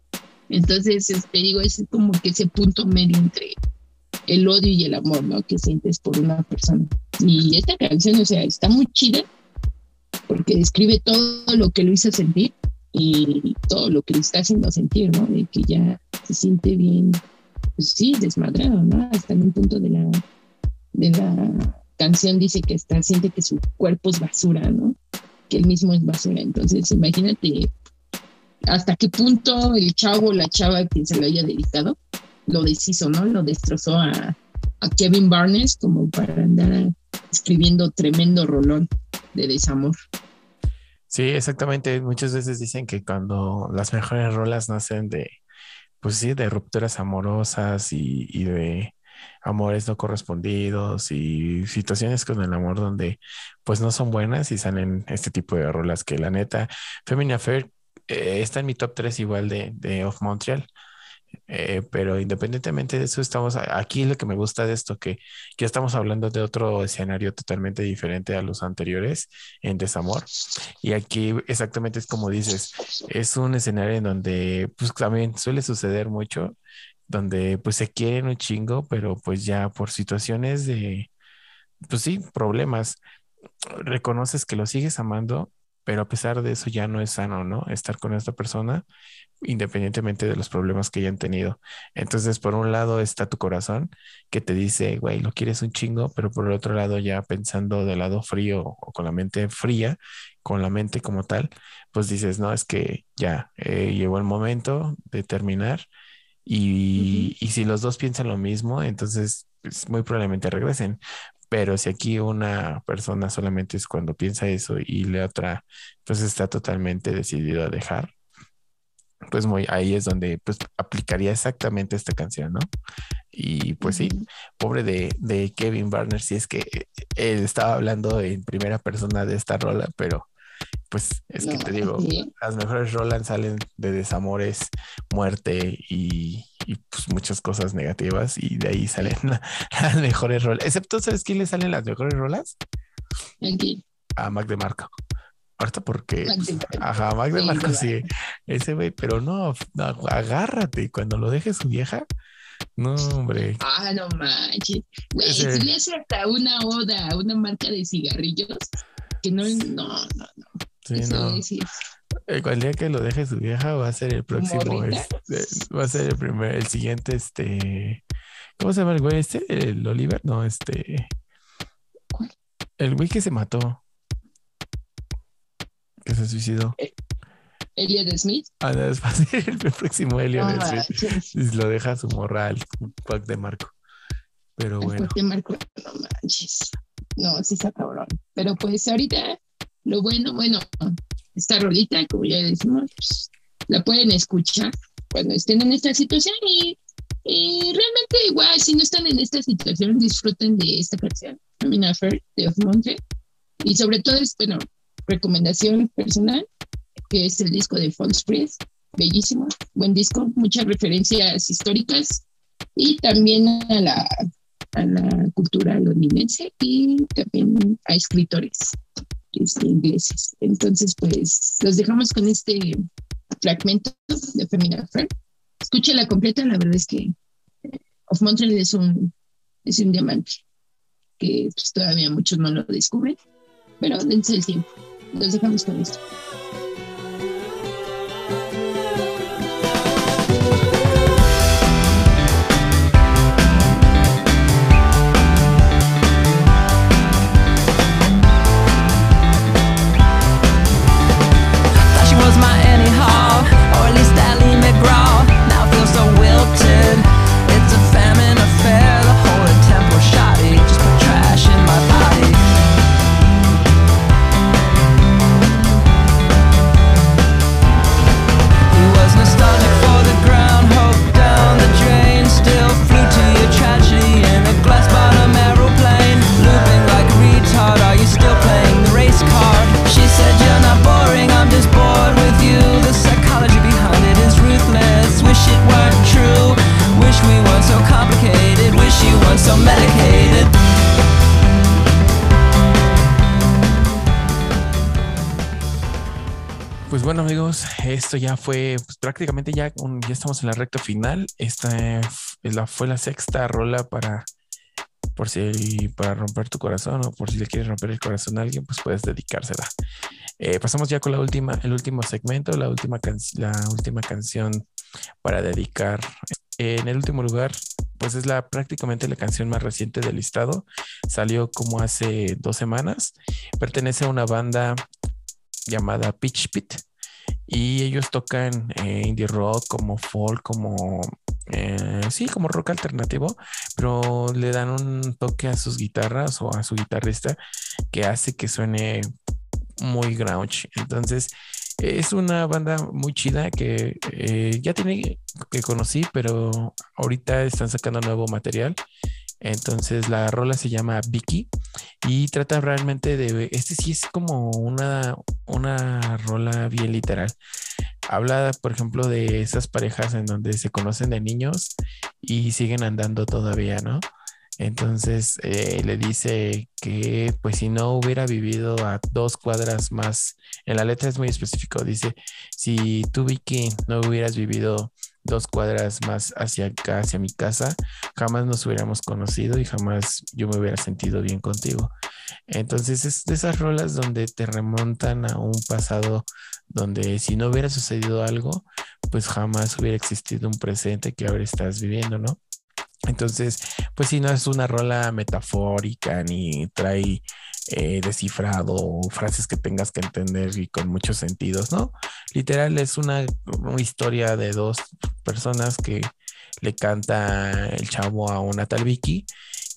[SPEAKER 4] Entonces, te digo, es como que ese punto medio entre el odio y el amor, ¿no? Que sientes por una persona. Y esta canción, o sea, está muy chida porque describe todo lo que lo hizo sentir y todo lo que le está haciendo sentir, ¿no? De que ya se siente bien, pues sí, desmadrado, ¿no? Hasta en un punto de la, de la canción dice que está, siente que su cuerpo es basura, ¿no? Que él mismo es basura. Entonces, imagínate hasta qué punto el chavo o la chava que se lo haya dedicado lo deshizo, ¿no? Lo destrozó a, a Kevin Barnes como para andar escribiendo tremendo rolón de desamor.
[SPEAKER 1] Sí, exactamente. Muchas veces dicen que cuando las mejores rolas nacen de, pues sí, de rupturas amorosas y, de amores no correspondidos y situaciones con el amor donde pues no son buenas y salen este tipo de rolas que la neta, Feminine Affair eh, está en mi top 3 igual de, de Of Montreal. Eh, pero independientemente de eso, estamos aquí lo que me gusta de esto, que ya estamos hablando de otro escenario totalmente diferente a los anteriores en Desamor. Y aquí exactamente es como dices, es un escenario en donde pues también suele suceder mucho, donde pues se quieren un chingo, pero pues ya por situaciones de, pues sí, problemas, reconoces que lo sigues amando, pero a pesar de eso ya no es sano, ¿no? Estar con esta persona, independientemente de los problemas que hayan tenido. Entonces, por un lado está tu corazón que te dice, güey, lo quieres un chingo, pero por el otro lado ya pensando del lado frío o con la mente fría, con la mente como tal, pues dices, no, es que ya eh, llegó el momento de terminar y, y si los dos piensan lo mismo, entonces pues, muy probablemente regresen. Pero si aquí una persona solamente es cuando piensa eso y la otra pues está totalmente decidida a dejar, pues muy ahí es donde pues aplicaría exactamente esta canción, ¿no? Y pues sí, pobre de, de Kevin Barner, si es que él estaba hablando en primera persona de esta rola, pero Pues es que
[SPEAKER 4] No,
[SPEAKER 1] te digo,
[SPEAKER 4] sí.
[SPEAKER 1] las mejores rolas salen de desamores, muerte y, y, pues muchas cosas negativas y de ahí salen la- las mejores rolas. Excepto, ¿sabes quién le salen las mejores rolas?
[SPEAKER 4] Aquí.
[SPEAKER 1] A Mac de Marco. Ahorita porque,
[SPEAKER 4] Mac
[SPEAKER 1] pues, ajá, Mac de
[SPEAKER 4] Sí,
[SPEAKER 1] Marco sí, ese güey, pero no, no, agárrate cuando lo deje su vieja. No, hombre.
[SPEAKER 4] Ah, no manches. Güey,
[SPEAKER 1] Ese-
[SPEAKER 4] si le hace hasta una oda a una marca de cigarrillos, que no, no, no, no.
[SPEAKER 1] Sí,
[SPEAKER 4] Ese
[SPEAKER 1] no.
[SPEAKER 4] güey sí es-
[SPEAKER 1] El cual día que lo deje su vieja va a ser el próximo, este, va a ser el primer, el siguiente, este, ¿cómo se llama el güey este? El Oliver, no, este,
[SPEAKER 4] ¿Cuál?
[SPEAKER 1] el güey que se mató, que se suicidó.
[SPEAKER 4] Elliot Smith.
[SPEAKER 1] Ah, no, va a ser el próximo Elliot
[SPEAKER 4] No
[SPEAKER 1] Smith. Y lo deja su morral, un pack de Marco. Pero
[SPEAKER 4] El
[SPEAKER 1] bueno,
[SPEAKER 4] corte Marco, no manches. No, sí está cabrón. Pero pues ahorita, lo bueno, bueno, esta rolita, como ya decimos, pues, la pueden escuchar cuando estén en esta situación y, y realmente igual, si no están en esta situación, disfruten de esta canción, Famine Affair de Off Monte. Y sobre todo es, bueno, recomendación personal, que es el disco de False Breath, bellísimo, buen disco, muchas referencias históricas y también a la, a la cultura londinense y también a escritores este, ingleses. Entonces, pues los dejamos con este fragmento de Femina Fair. Escúchala completa, la verdad es que Of Montreal es un, es un diamante que pues, todavía muchos no lo descubren, pero dense el tiempo. Los dejamos con esto.
[SPEAKER 1] Esto ya fue pues, prácticamente ya, estamos en la recta final. Esta es la, fue la sexta rola para por si para romper tu corazón o por si le quieres romper el corazón a alguien, pues puedes dedicársela. Eh, pasamos ya con la última, el último segmento, la última, la última canción para dedicar. en el último lugar, pues es la prácticamente la canción más reciente del listado. Salió como hace dos semanas. Pertenece a una banda llamada Pitch Pit y ellos tocan eh, indie rock como folk como eh, sí como rock alternativo pero le dan un toque a sus guitarras o a su guitarrista que hace que suene muy grunge. Entonces es una banda muy chida que eh, ya tiene que conocí pero ahorita están sacando nuevo material entonces la rola se llama Vicky y trata realmente de, este sí es como una, una rola bien literal. Habla, por ejemplo, de esas parejas en donde se conocen de niños y siguen andando todavía, ¿no? Entonces eh, le dice que pues si no hubiera vivido a dos cuadras más, en la letra es muy específico, dice, si tú Vicky no hubieras vivido dos cuadras más hacia acá, hacia mi casa, jamás nos hubiéramos conocido y jamás yo me hubiera sentido bien contigo. Entonces es de esas rolas donde te remontan a un pasado donde si no hubiera sucedido algo, pues jamás hubiera existido un presente que ahora estás viviendo, ¿no? Entonces, pues si no es una rola metafórica ni trae eh, descifrado frases que tengas que entender y con muchos sentidos, ¿no? Literal es una historia de dos personas que le canta el chavo a una tal Vicky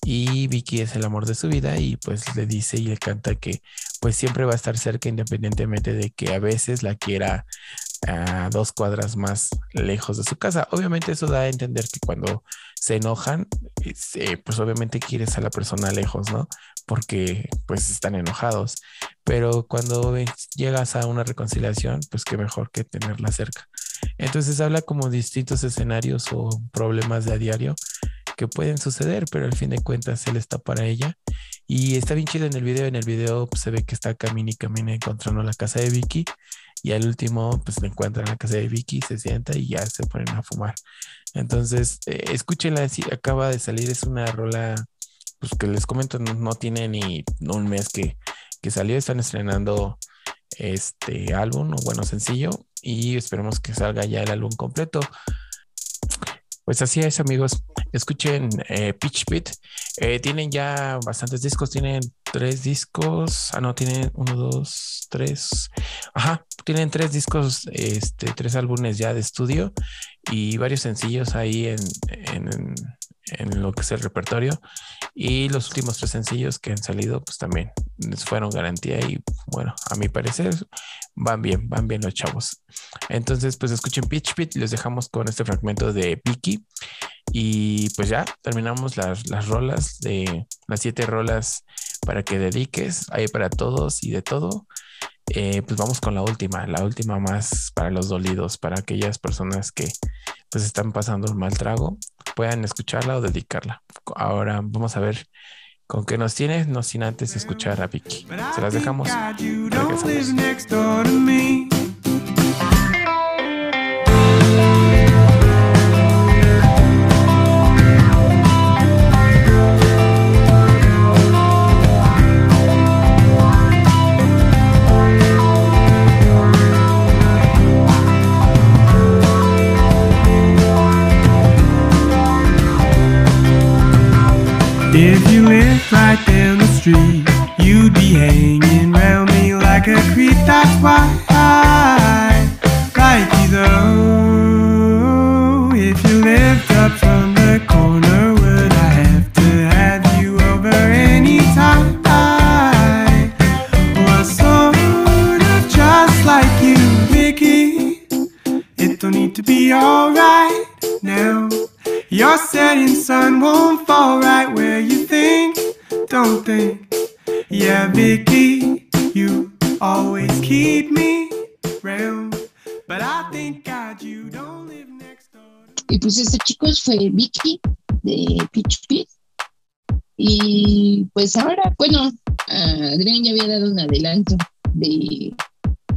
[SPEAKER 1] y Vicky es el amor de su vida y pues le dice y le canta que pues siempre va a estar cerca independientemente de que a veces la quiera a dos cuadras más lejos de su casa. Obviamente eso da a entender que cuando se enojan, este, pues obviamente quieres a la persona lejos, ¿no? Porque pues están enojados. Pero cuando llegas a una reconciliación, pues qué mejor que tenerla cerca. Entonces habla como distintos escenarios o problemas de a diario que pueden suceder, pero al fin de cuentas él está para ella. Y está bien chido en el video. En el video pues, se ve que está camina y camina encontrando la casa de Vicky. Y al último, pues le encuentra en la casa de Vicky, se sienta y ya se ponen a fumar. Entonces, eh, escúchenla, sí, acaba de salir, es una rola, pues que les comento, no, no tiene ni un mes que, que salió, están estrenando este álbum, o bueno, sencillo, y esperemos que salga ya el álbum completo. Pues así es, amigos. Escuchen eh, Pitch Pit. Eh, tienen ya bastantes discos. Tienen tres discos. Ah, no, tienen uno, dos, tres. Ajá, tienen tres discos, este, tres álbumes ya de estudio y varios sencillos ahí en, en, en lo que es el repertorio. Y los últimos tres sencillos que han salido, pues también fueron garantía y bueno, a mi parecer van bien, van bien los chavos. Entonces, pues escuchen Pitch Pit, les dejamos con este fragmento de Piki y pues ya terminamos las, las rolas de las siete rolas para que dediques, hay para todos y de todo. Eh, pues vamos con la última, la última más para los dolidos, para aquellas personas que pues están pasando un mal trago, puedan escucharla o dedicarla. Ahora vamos a ver con qué nos tiene, no sin antes escuchar a Vicky. Se las dejamos. Regresamos.
[SPEAKER 7] If you lived right down the street, you'd be hanging round me like a creep. That's why I like you though. If you lived up from the corner, would I have to have you over anytime? I was sort of just like you, Vicky. It don't need to be alright now. Your setting sun won't fall right don't think. Yeah, Vicky, you always keep me round. But I think God, you don't live next door.
[SPEAKER 4] Y pues este chicos fue Vicky de Pitch Pit. Y pues ahora, bueno, Adrián ya había dado un adelanto de,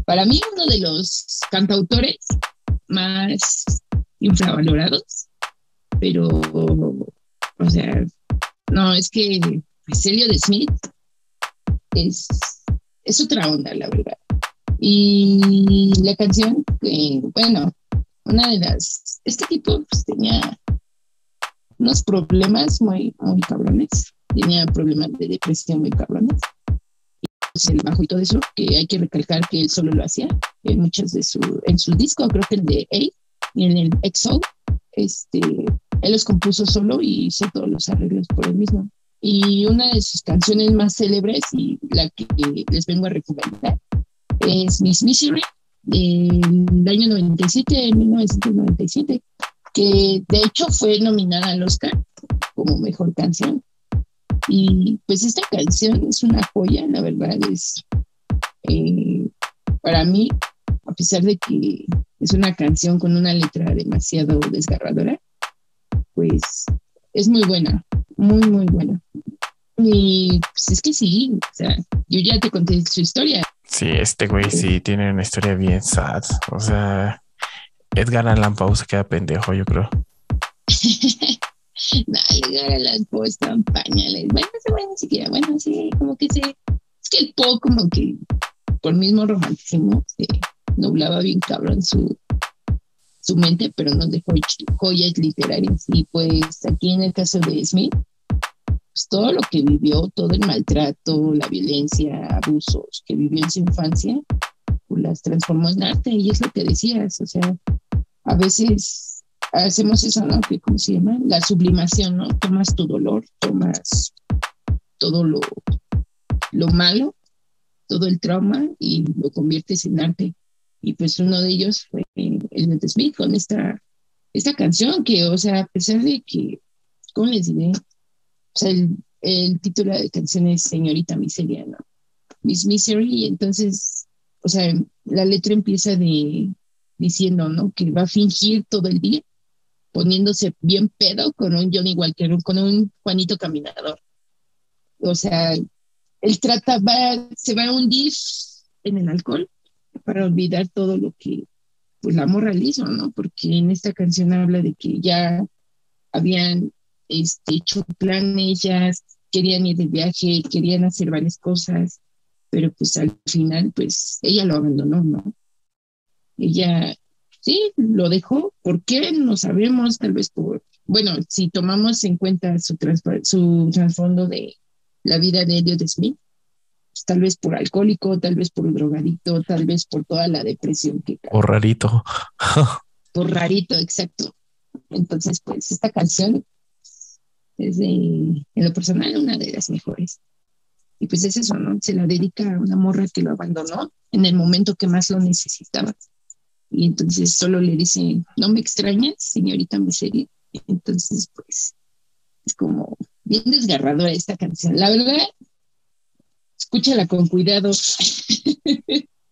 [SPEAKER 4] para mí, uno de los cantautores más infravalorados, pero, o sea, no, es que Celio de Smith es, es otra onda, la verdad. Y la canción, eh, bueno, una de las, este tipo pues, tenía unos problemas muy, muy cabrones, tenía problemas de depresión muy cabrones. Y, pues, el bajo y todo eso, que hay que recalcar que él solo lo hacía en muchas de su, en su disco, creo que el de A y en el EXO, este, él los compuso solo y hizo todos los arreglos por él mismo. Y una de sus canciones más célebres y la que les vengo a recomendar es Miss Misery del año 97, 1997, que de hecho fue nominada al Oscar como mejor canción. Y pues esta canción es una joya, la verdad es, eh, para mí, a pesar de que es una canción con una letra demasiado desgarradora, pues es muy buena, muy, muy buena. Y pues es que sí, o sea, yo ya te conté su historia.
[SPEAKER 1] Sí, este güey sí tiene una historia bien sad. O sea, Edgar Allan Poe se queda pendejo, yo creo.
[SPEAKER 4] no, llegar a las Poe están pañales. Bueno, güey ni siquiera, bueno, sí, como que sí. Es que el Poe como que por mismo romanticismo se nublaba bien cabrón su, su mente, pero nos dejó joyas literarias. Y pues aquí en el caso de Smith, pues todo lo que vivió, todo el maltrato, la violencia, abusos que vivió en su infancia, pues las transformó en arte y es lo que decías, o sea, a veces hacemos eso, ¿no? ¿Cómo se llama? La sublimación, ¿no? Tomas tu dolor, tomas todo lo, lo malo, todo el trauma y lo conviertes en arte. Y pues uno de ellos fue Elliot Smith con esta, esta canción que, o sea, a pesar de que, ¿cómo les diré? Sea, el, el título de la canción es Señorita Miseria, ¿no? Miss Misery, y entonces, o sea, la letra empieza de diciendo, ¿no? Que va a fingir todo el día, poniéndose bien pedo con un Johnny Walker, con un Juanito Caminador. O sea, él trata, va, se va a hundir en el alcohol para olvidar todo lo que, pues, la morra ¿no? Porque en esta canción habla de que ya habían este, hecho planes, ya querían ir de viaje, querían hacer varias cosas, pero pues al final, pues ella lo abandonó, ¿no? Ella, sí, lo dejó. ¿Por qué? No sabemos, tal vez por, bueno, si tomamos en cuenta su, su trasfondo de la vida de Elliot Smith, pues, tal vez por alcohólico, tal vez por drogadicto, tal vez por toda la depresión que
[SPEAKER 1] O rarito.
[SPEAKER 4] por rarito, exacto. Entonces, pues esta canción es de, en lo personal, una de las mejores. Y pues es eso, ¿no? Se la dedica a una morra que lo abandonó en el momento que más lo necesitaba. Y entonces solo le dice, no me extrañas, señorita miseria. Entonces, pues, es como bien desgarradora esta canción. La verdad, escúchala con cuidado.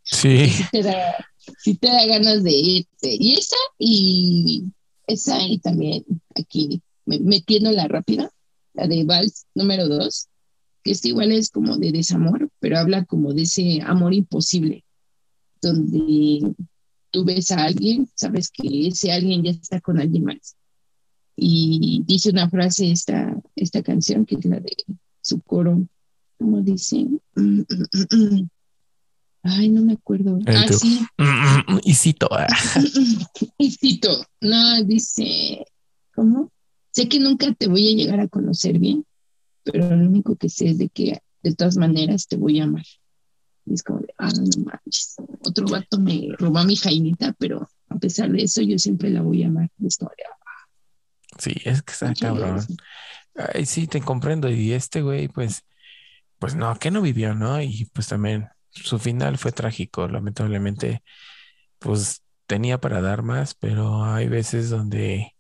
[SPEAKER 1] Sí.
[SPEAKER 4] sí te da, sí te da ganas de irte. Y esa y esa y también aquí me- metiéndola rápida, la de Vals número dos, que esta igual es como de desamor, pero habla como de ese amor imposible, donde tú ves a alguien, sabes que ese alguien ya está con alguien más. Y dice una frase esta, esta canción, que es la de su coro, como dice, ay, no me acuerdo. Ah, sí,
[SPEAKER 1] Y cito.
[SPEAKER 4] y cito, no, dice, ¿cómo? Sé que nunca te voy a llegar a conocer bien, pero lo único que sé es de que de todas maneras te voy a amar. Y es como de, ah, no manches, otro vato me robó a mi Jaimita, pero a pesar de eso yo siempre la voy a amar. Y es como de, ah,
[SPEAKER 1] Sí, es que está cabrón. Ay, sí, te comprendo. Y este güey, pues, pues no, que no vivió, ¿no? Y pues también su final fue trágico. Lamentablemente, pues tenía para dar más, pero hay veces donde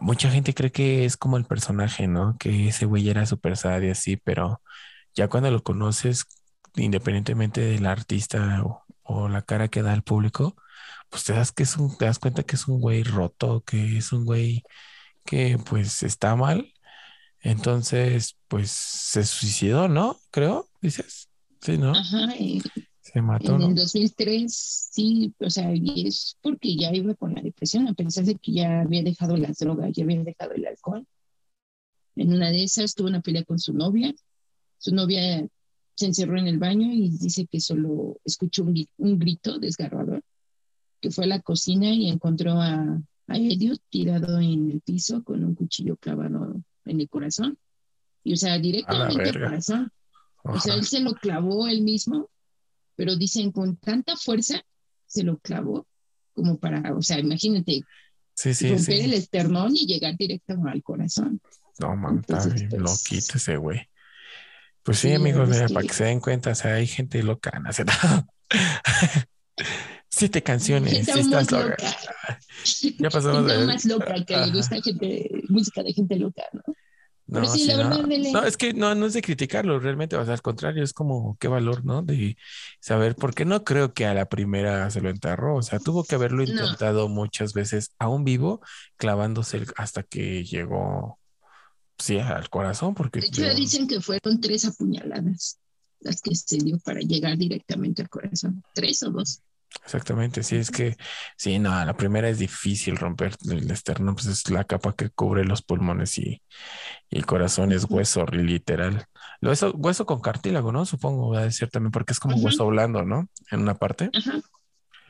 [SPEAKER 1] mucha gente cree que es como el personaje, ¿no? Que ese güey era súper sad y así, pero ya cuando lo conoces, independientemente del artista o, o la cara que da al público, pues te das que es un, te das cuenta que es un güey roto, que es un güey que pues está mal. Entonces, pues se suicidó, ¿no? Creo, dices. Sí, ¿no?
[SPEAKER 4] Ajá, y
[SPEAKER 1] Se mató,
[SPEAKER 4] en
[SPEAKER 1] ¿no?
[SPEAKER 4] el 2003, sí, o sea, y es porque ya iba con la depresión, a pesar de que ya había dejado las drogas, ya había dejado el alcohol. En una de esas tuvo una pelea con su novia. Su novia se encerró en el baño y dice que solo escuchó un, un grito desgarrador, que fue a la cocina y encontró a, a Elliot tirado en el piso con un cuchillo clavado en el corazón. Y, o sea, directamente al corazón. O sea, él se lo clavó él mismo, pero dicen con tanta fuerza se lo clavó como para, o sea, imagínate,
[SPEAKER 1] Sí, sí,
[SPEAKER 4] romper el esternón y llegar directo al corazón.
[SPEAKER 1] No, man, está
[SPEAKER 4] Entonces,
[SPEAKER 1] bien
[SPEAKER 4] pues,
[SPEAKER 1] loquito ese güey. Pues sí, amigos, mira, para
[SPEAKER 4] que-
[SPEAKER 1] se den cuenta, o sea, hay gente loca, no Siete canciones,
[SPEAKER 4] aún
[SPEAKER 1] estás loca.
[SPEAKER 4] loca.
[SPEAKER 1] Ya pasamos de-
[SPEAKER 4] más loca que le gusta gente, música de gente loca, ¿no?
[SPEAKER 1] No, es que no, no es de criticarlo, realmente, o sea, al contrario, es como qué valor, ¿no? De saber, porque no creo que a la primera se lo enterró, o sea, tuvo que haberlo
[SPEAKER 4] No.
[SPEAKER 1] intentado muchas veces, aún vivo, clavándose hasta que llegó, sí, al corazón, porque
[SPEAKER 4] De hecho,
[SPEAKER 1] digo,
[SPEAKER 4] dicen que fueron tres apuñaladas las que se dio para llegar directamente al corazón. Tres o dos.
[SPEAKER 1] Exactamente, sí, es que, sí, no, la primera es difícil romper el externo, pues es la capa que cubre los pulmones y, y el corazón es hueso, literal. Lo Hueso, hueso con cartílago, ¿no? Supongo, va a decir también, porque es como hueso blando, ¿no? En una parte.
[SPEAKER 4] Ajá.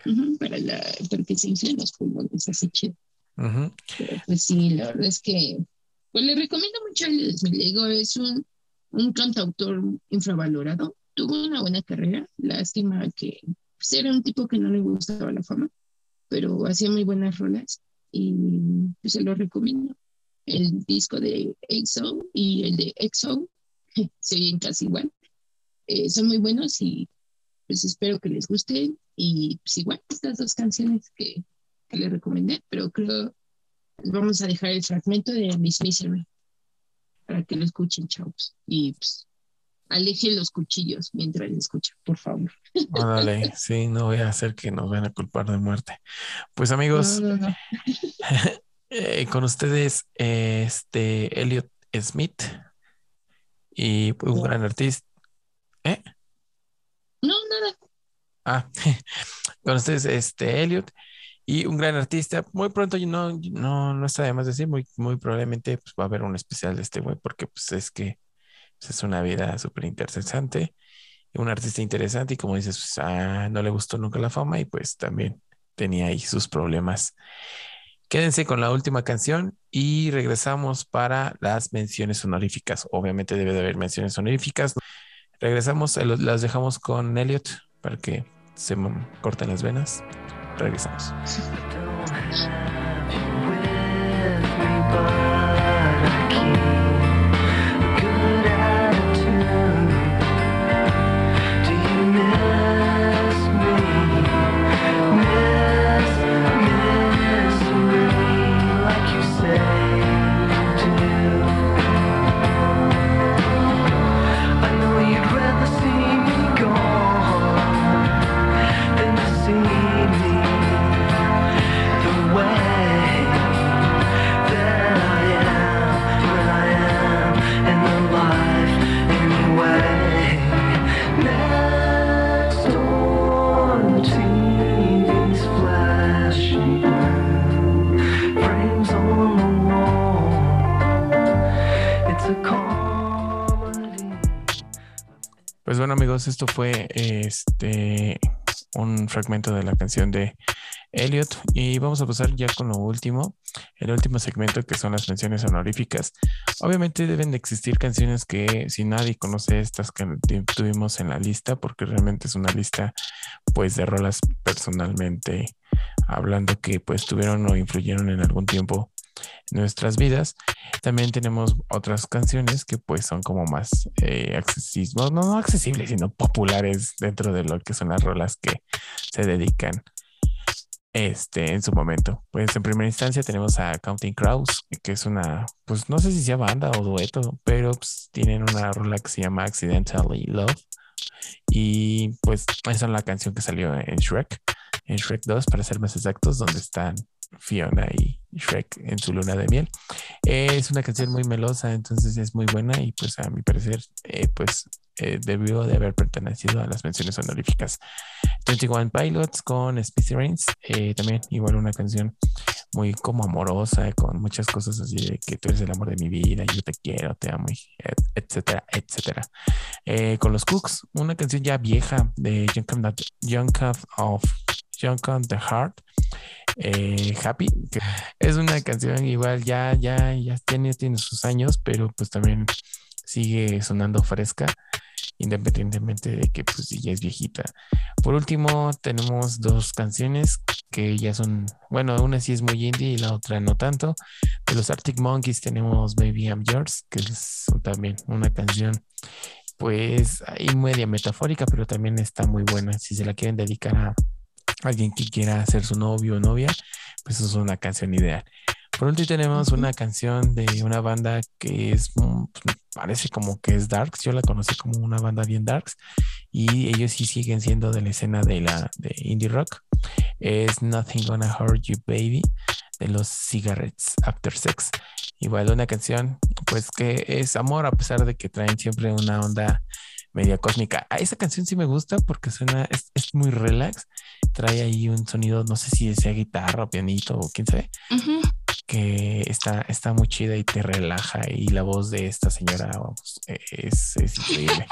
[SPEAKER 4] Ujú, para, la, para que se inflen los pulmones, así chido. Pero pues sí, la verdad es que pues le recomiendo mucho. Le digo, es un, un cantautor infravalorado. Tuvo una buena carrera. Lástima que pues, era un tipo que no le gustaba la fama, pero hacía muy buenas rolas y pues se lo recomiendo. El disco de EXO y el de EXO se oyen casi igual. Eh, son muy buenos y pues espero que les guste.
[SPEAKER 10] Y pues igual estas dos canciones que, que le recomendé, pero creo vamos a dejar el fragmento de Miss Misery para que lo escuchen, chavos. Y pues alejen los cuchillos mientras lo escuchan, por favor.
[SPEAKER 1] Órale, sí, no voy a hacer que nos vayan a culpar de muerte. Pues amigos,
[SPEAKER 10] No, no, no.
[SPEAKER 1] eh, con ustedes, eh, este Elliot Smith y un gran artista. ¿Eh?
[SPEAKER 10] No, nada.
[SPEAKER 1] Ah, con ustedes, este Elliot y un gran artista. Muy pronto, no, no, no está de más decir, muy, muy probablemente pues, va a haber un especial de este güey, porque pues es que es una vida súper interesante, un artista interesante, y como dices, pues, ah, no le gustó nunca la fama, y pues también tenía ahí sus problemas. Quédense con la última canción y regresamos para las menciones honoríficas. Obviamente debe de haber menciones honoríficas. Regresamos, eh, las dejamos con Elliot para que se corten las venas. Regresamos. Esto fue este un fragmento de la canción de Elliot y vamos a pasar ya con lo último, el último segmento que son las menciones honoríficas. Obviamente deben de existir canciones que si nadie conoce estas que tu- tuvimos en la lista, porque realmente es una lista pues de rolas personalmente hablando que pues tuvieron o influyeron en algún tiempo nuestras vidas. También tenemos otras canciones que pues son como más eh, accesibles, no, no accesibles, sino populares dentro de lo que son las rolas que se dedican este, en su momento. Pues en primera instancia tenemos a Counting Crows, que es una, pues no sé si sea banda o dueto, pero pues, tienen una rola que se llama Accidentally Love. Y pues esa es la canción que salió en Shrek, en Shrek 2, para ser más exactos, donde están Fiona y Shrek en su luna de miel. Eh, es una canción muy melosa, entonces es muy buena y pues a mi parecer, eh, pues eh, debió de haber pertenecido a las menciones honoríficas. 21 Pilots con Spicy Rains, eh, también igual una canción muy como amorosa, con muchas cosas así de que tú eres el amor de mi vida, yo te quiero, te amo, etcétera, etcétera. Con los Cooks, una canción ya vieja de Young of, Young of the Heart, eh, Happy, que es una canción igual ya, ya, ya tiene, tiene sus años, pero pues también sigue sonando fresca, independientemente de que pues ya es viejita. Por último, tenemos dos canciones que ya son, bueno, una sí es muy indie y la otra no tanto. De los Arctic Monkeys tenemos Baby I'm Yours, que es también una canción pues ahí media metafórica, pero también está muy buena. Si se la quieren dedicar a alguien que quiera ser su novio o novia, pues es una canción ideal. Por último tenemos una canción de una banda que es, mm, pues, parece como que es Darks, yo la conocí como una banda bien Darks y ellos sí siguen siendo de la escena de la de indie rock. Es Nothing Gonna Hurt You Baby de los Cigarettes After Sex. Igual una canción pues que es amor a pesar de que traen siempre una onda media cósmica. A esa canción sí me gusta porque suena, es, es muy relax, trae ahí un sonido, no sé si sea guitarra o pianito o quién sabe, que está, está muy chida y te relaja y la voz de esta señora vamos, es, es increíble.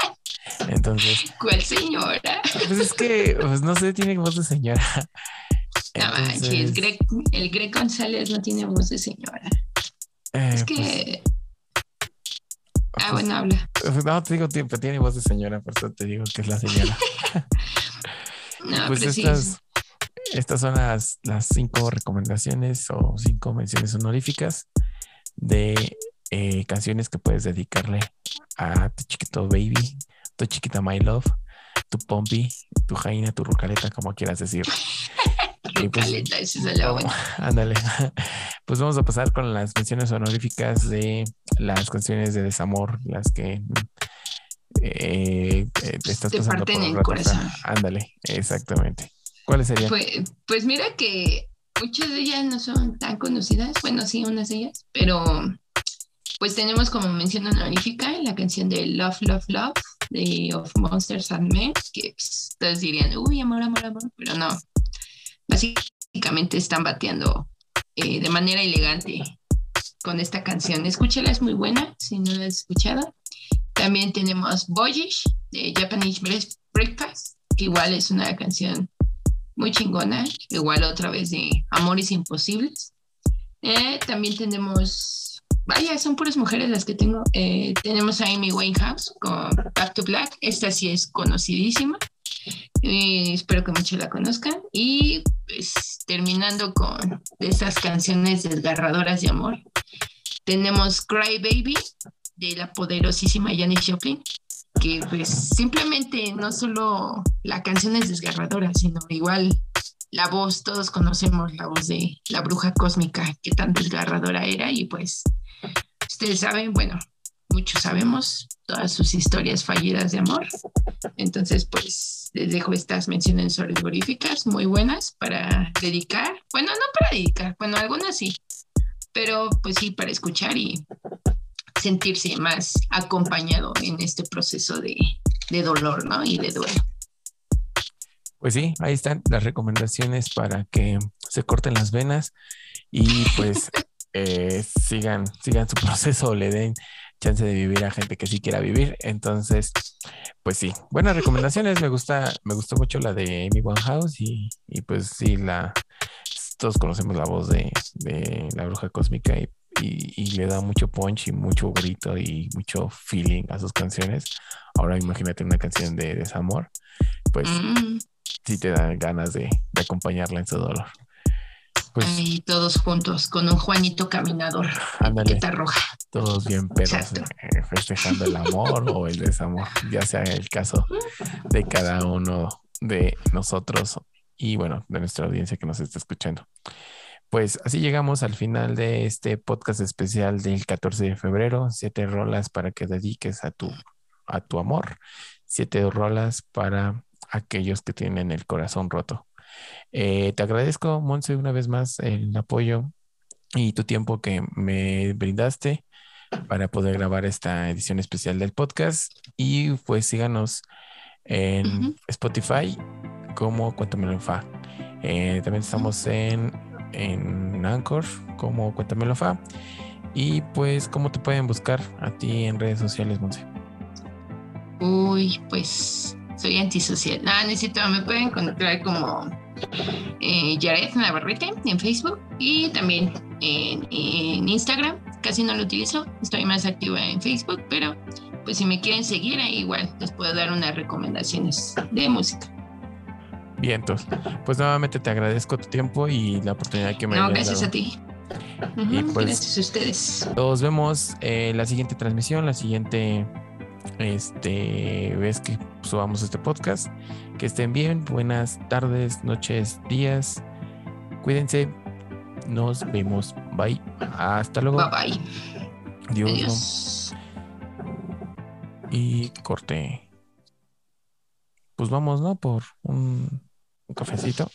[SPEAKER 1] Entonces,
[SPEAKER 4] ¿Cuál señora?
[SPEAKER 1] pues es que, pues no sé, tiene voz de señora.
[SPEAKER 4] No manches,
[SPEAKER 1] Entonces,
[SPEAKER 4] Greg- el Greg González no tiene voz de señora.
[SPEAKER 1] eh,
[SPEAKER 4] Es
[SPEAKER 1] pues,
[SPEAKER 4] que. Ah,
[SPEAKER 1] pues,
[SPEAKER 4] bueno, habla.
[SPEAKER 1] pues, no, te digo, tiempo, tiene voz de señora, por eso te digo que es la señora.
[SPEAKER 4] No,
[SPEAKER 1] pues
[SPEAKER 4] pero sí.
[SPEAKER 1] estas, estas son las, las cinco recomendaciones o cinco menciones honoríficas de eh, canciones que puedes dedicarle a tu chiquito baby, tu chiquita my love, tu pompi, tu jaina, tu rucaleta, como quieras decir. Y pues,
[SPEAKER 4] Caleta, esa es la
[SPEAKER 1] vamos-
[SPEAKER 4] buena.
[SPEAKER 1] ándale. Pues vamos a pasar con las menciones honoríficas de las canciones de desamor, las que eh, eh, te estás
[SPEAKER 4] Te
[SPEAKER 1] pasando
[SPEAKER 4] parten
[SPEAKER 1] por
[SPEAKER 4] el corazón.
[SPEAKER 1] Ándale, exactamente. ¿Cuáles serían?
[SPEAKER 4] Pues, pues mira que muchas de ellas no son tan conocidas, bueno, sí, unas de ellas, pero pues tenemos como mención honorífica la canción de Love, Love, Love de Of Monsters and Men, que pues, todos dirían, uy, amor, amor, amor, pero no. Básicamente están bateando eh, de manera elegante con esta canción. Escúchala, es muy buena, si no la has escuchado. También tenemos Boyish de Japanese Breakfast- que igual es una canción muy chingona, igual otra vez de Amores Imposibles. Eh, también tenemos, vaya, son puras mujeres las que tengo. Eh, tenemos a Amy Winehouse con Back to Black, esta sí es conocidísima. Eh, espero que muchos la conozcan. Y pues terminando con de esas canciones desgarradoras de amor, tenemos Cry Baby de la poderosísima Janis Joplin que pues simplemente no solo la canción es desgarradora, sino igual la voz, todos conocemos la voz de la bruja cósmica, que tan desgarradora era y pues ustedes saben, bueno, muchos sabemos todas sus historias fallidas de amor. Entonces pues les dejo estas menciones honoríficas muy buenas para dedicar, bueno, no para dedicar, bueno, algunas sí, pero pues sí para escuchar y sentirse más acompañado en este proceso de, de dolor, ¿no? Y de duelo.
[SPEAKER 1] Pues sí, ahí están las recomendaciones para que se corten las venas y pues eh, sigan, sigan su proceso o le den chance de vivir a gente que sí quiera vivir. Entonces, pues sí, buenas recomendaciones. Me gusta, me gustó mucho la de Amy Winehouse y, y pues sí, la todos conocemos la voz de, de la bruja cósmica y, y- y le da mucho punch y mucho grito y mucho feeling a sus canciones. Ahora imagínate una canción de desamor, pues
[SPEAKER 4] Mm,
[SPEAKER 1] sí te dan ganas de, de acompañarla en su dolor. Pues
[SPEAKER 4] ahí todos juntos con un Juanito caminador,
[SPEAKER 1] ándale,
[SPEAKER 4] etiqueta roja.
[SPEAKER 1] todos bien pedos, eh, festejando el amor o el desamor, ya sea el caso de cada uno de nosotros y bueno, de nuestra audiencia que nos está escuchando. Pues así llegamos al final de este podcast especial del 14 de febrero. Siete rolas para que dediques a tu, a tu amor. Siete rolas para aquellos que tienen el corazón roto. Eh, te agradezco, Monse, una vez más el apoyo y tu tiempo que me brindaste para poder grabar esta edición especial del podcast. Y pues síganos en. Spotify como Cuéntamelo Fa. Eh, también estamos en, en Anchor como Cuéntamelo Fa. Y pues, ¿cómo te pueden buscar a ti en redes sociales, Monse?
[SPEAKER 4] Uy, pues soy antisocial. No, necesito, me pueden encontrar como eh, Yaret Navarrete en Facebook y también en, en Instagram. Casi no lo utilizo, estoy más activa en Facebook, pero pues si me quieren seguir, ahí igual les puedo dar unas recomendaciones de música.
[SPEAKER 1] Bien, entonces, pues nuevamente te agradezco tu tiempo y la oportunidad que me
[SPEAKER 4] No, gracias
[SPEAKER 1] dado.
[SPEAKER 4] a ti.
[SPEAKER 1] Y pues-
[SPEAKER 4] gracias a ustedes.
[SPEAKER 1] Nos vemos en la siguiente transmisión, la siguiente este, vez que subamos este podcast. Que estén bien, buenas tardes, noches, días. Cuídense. Nos vemos. Bye. Hasta luego.
[SPEAKER 4] Bye bye.
[SPEAKER 1] Adiós.
[SPEAKER 4] Adiós.
[SPEAKER 1] Y corte. Pues vamos, ¿no? Por un, un cafecito.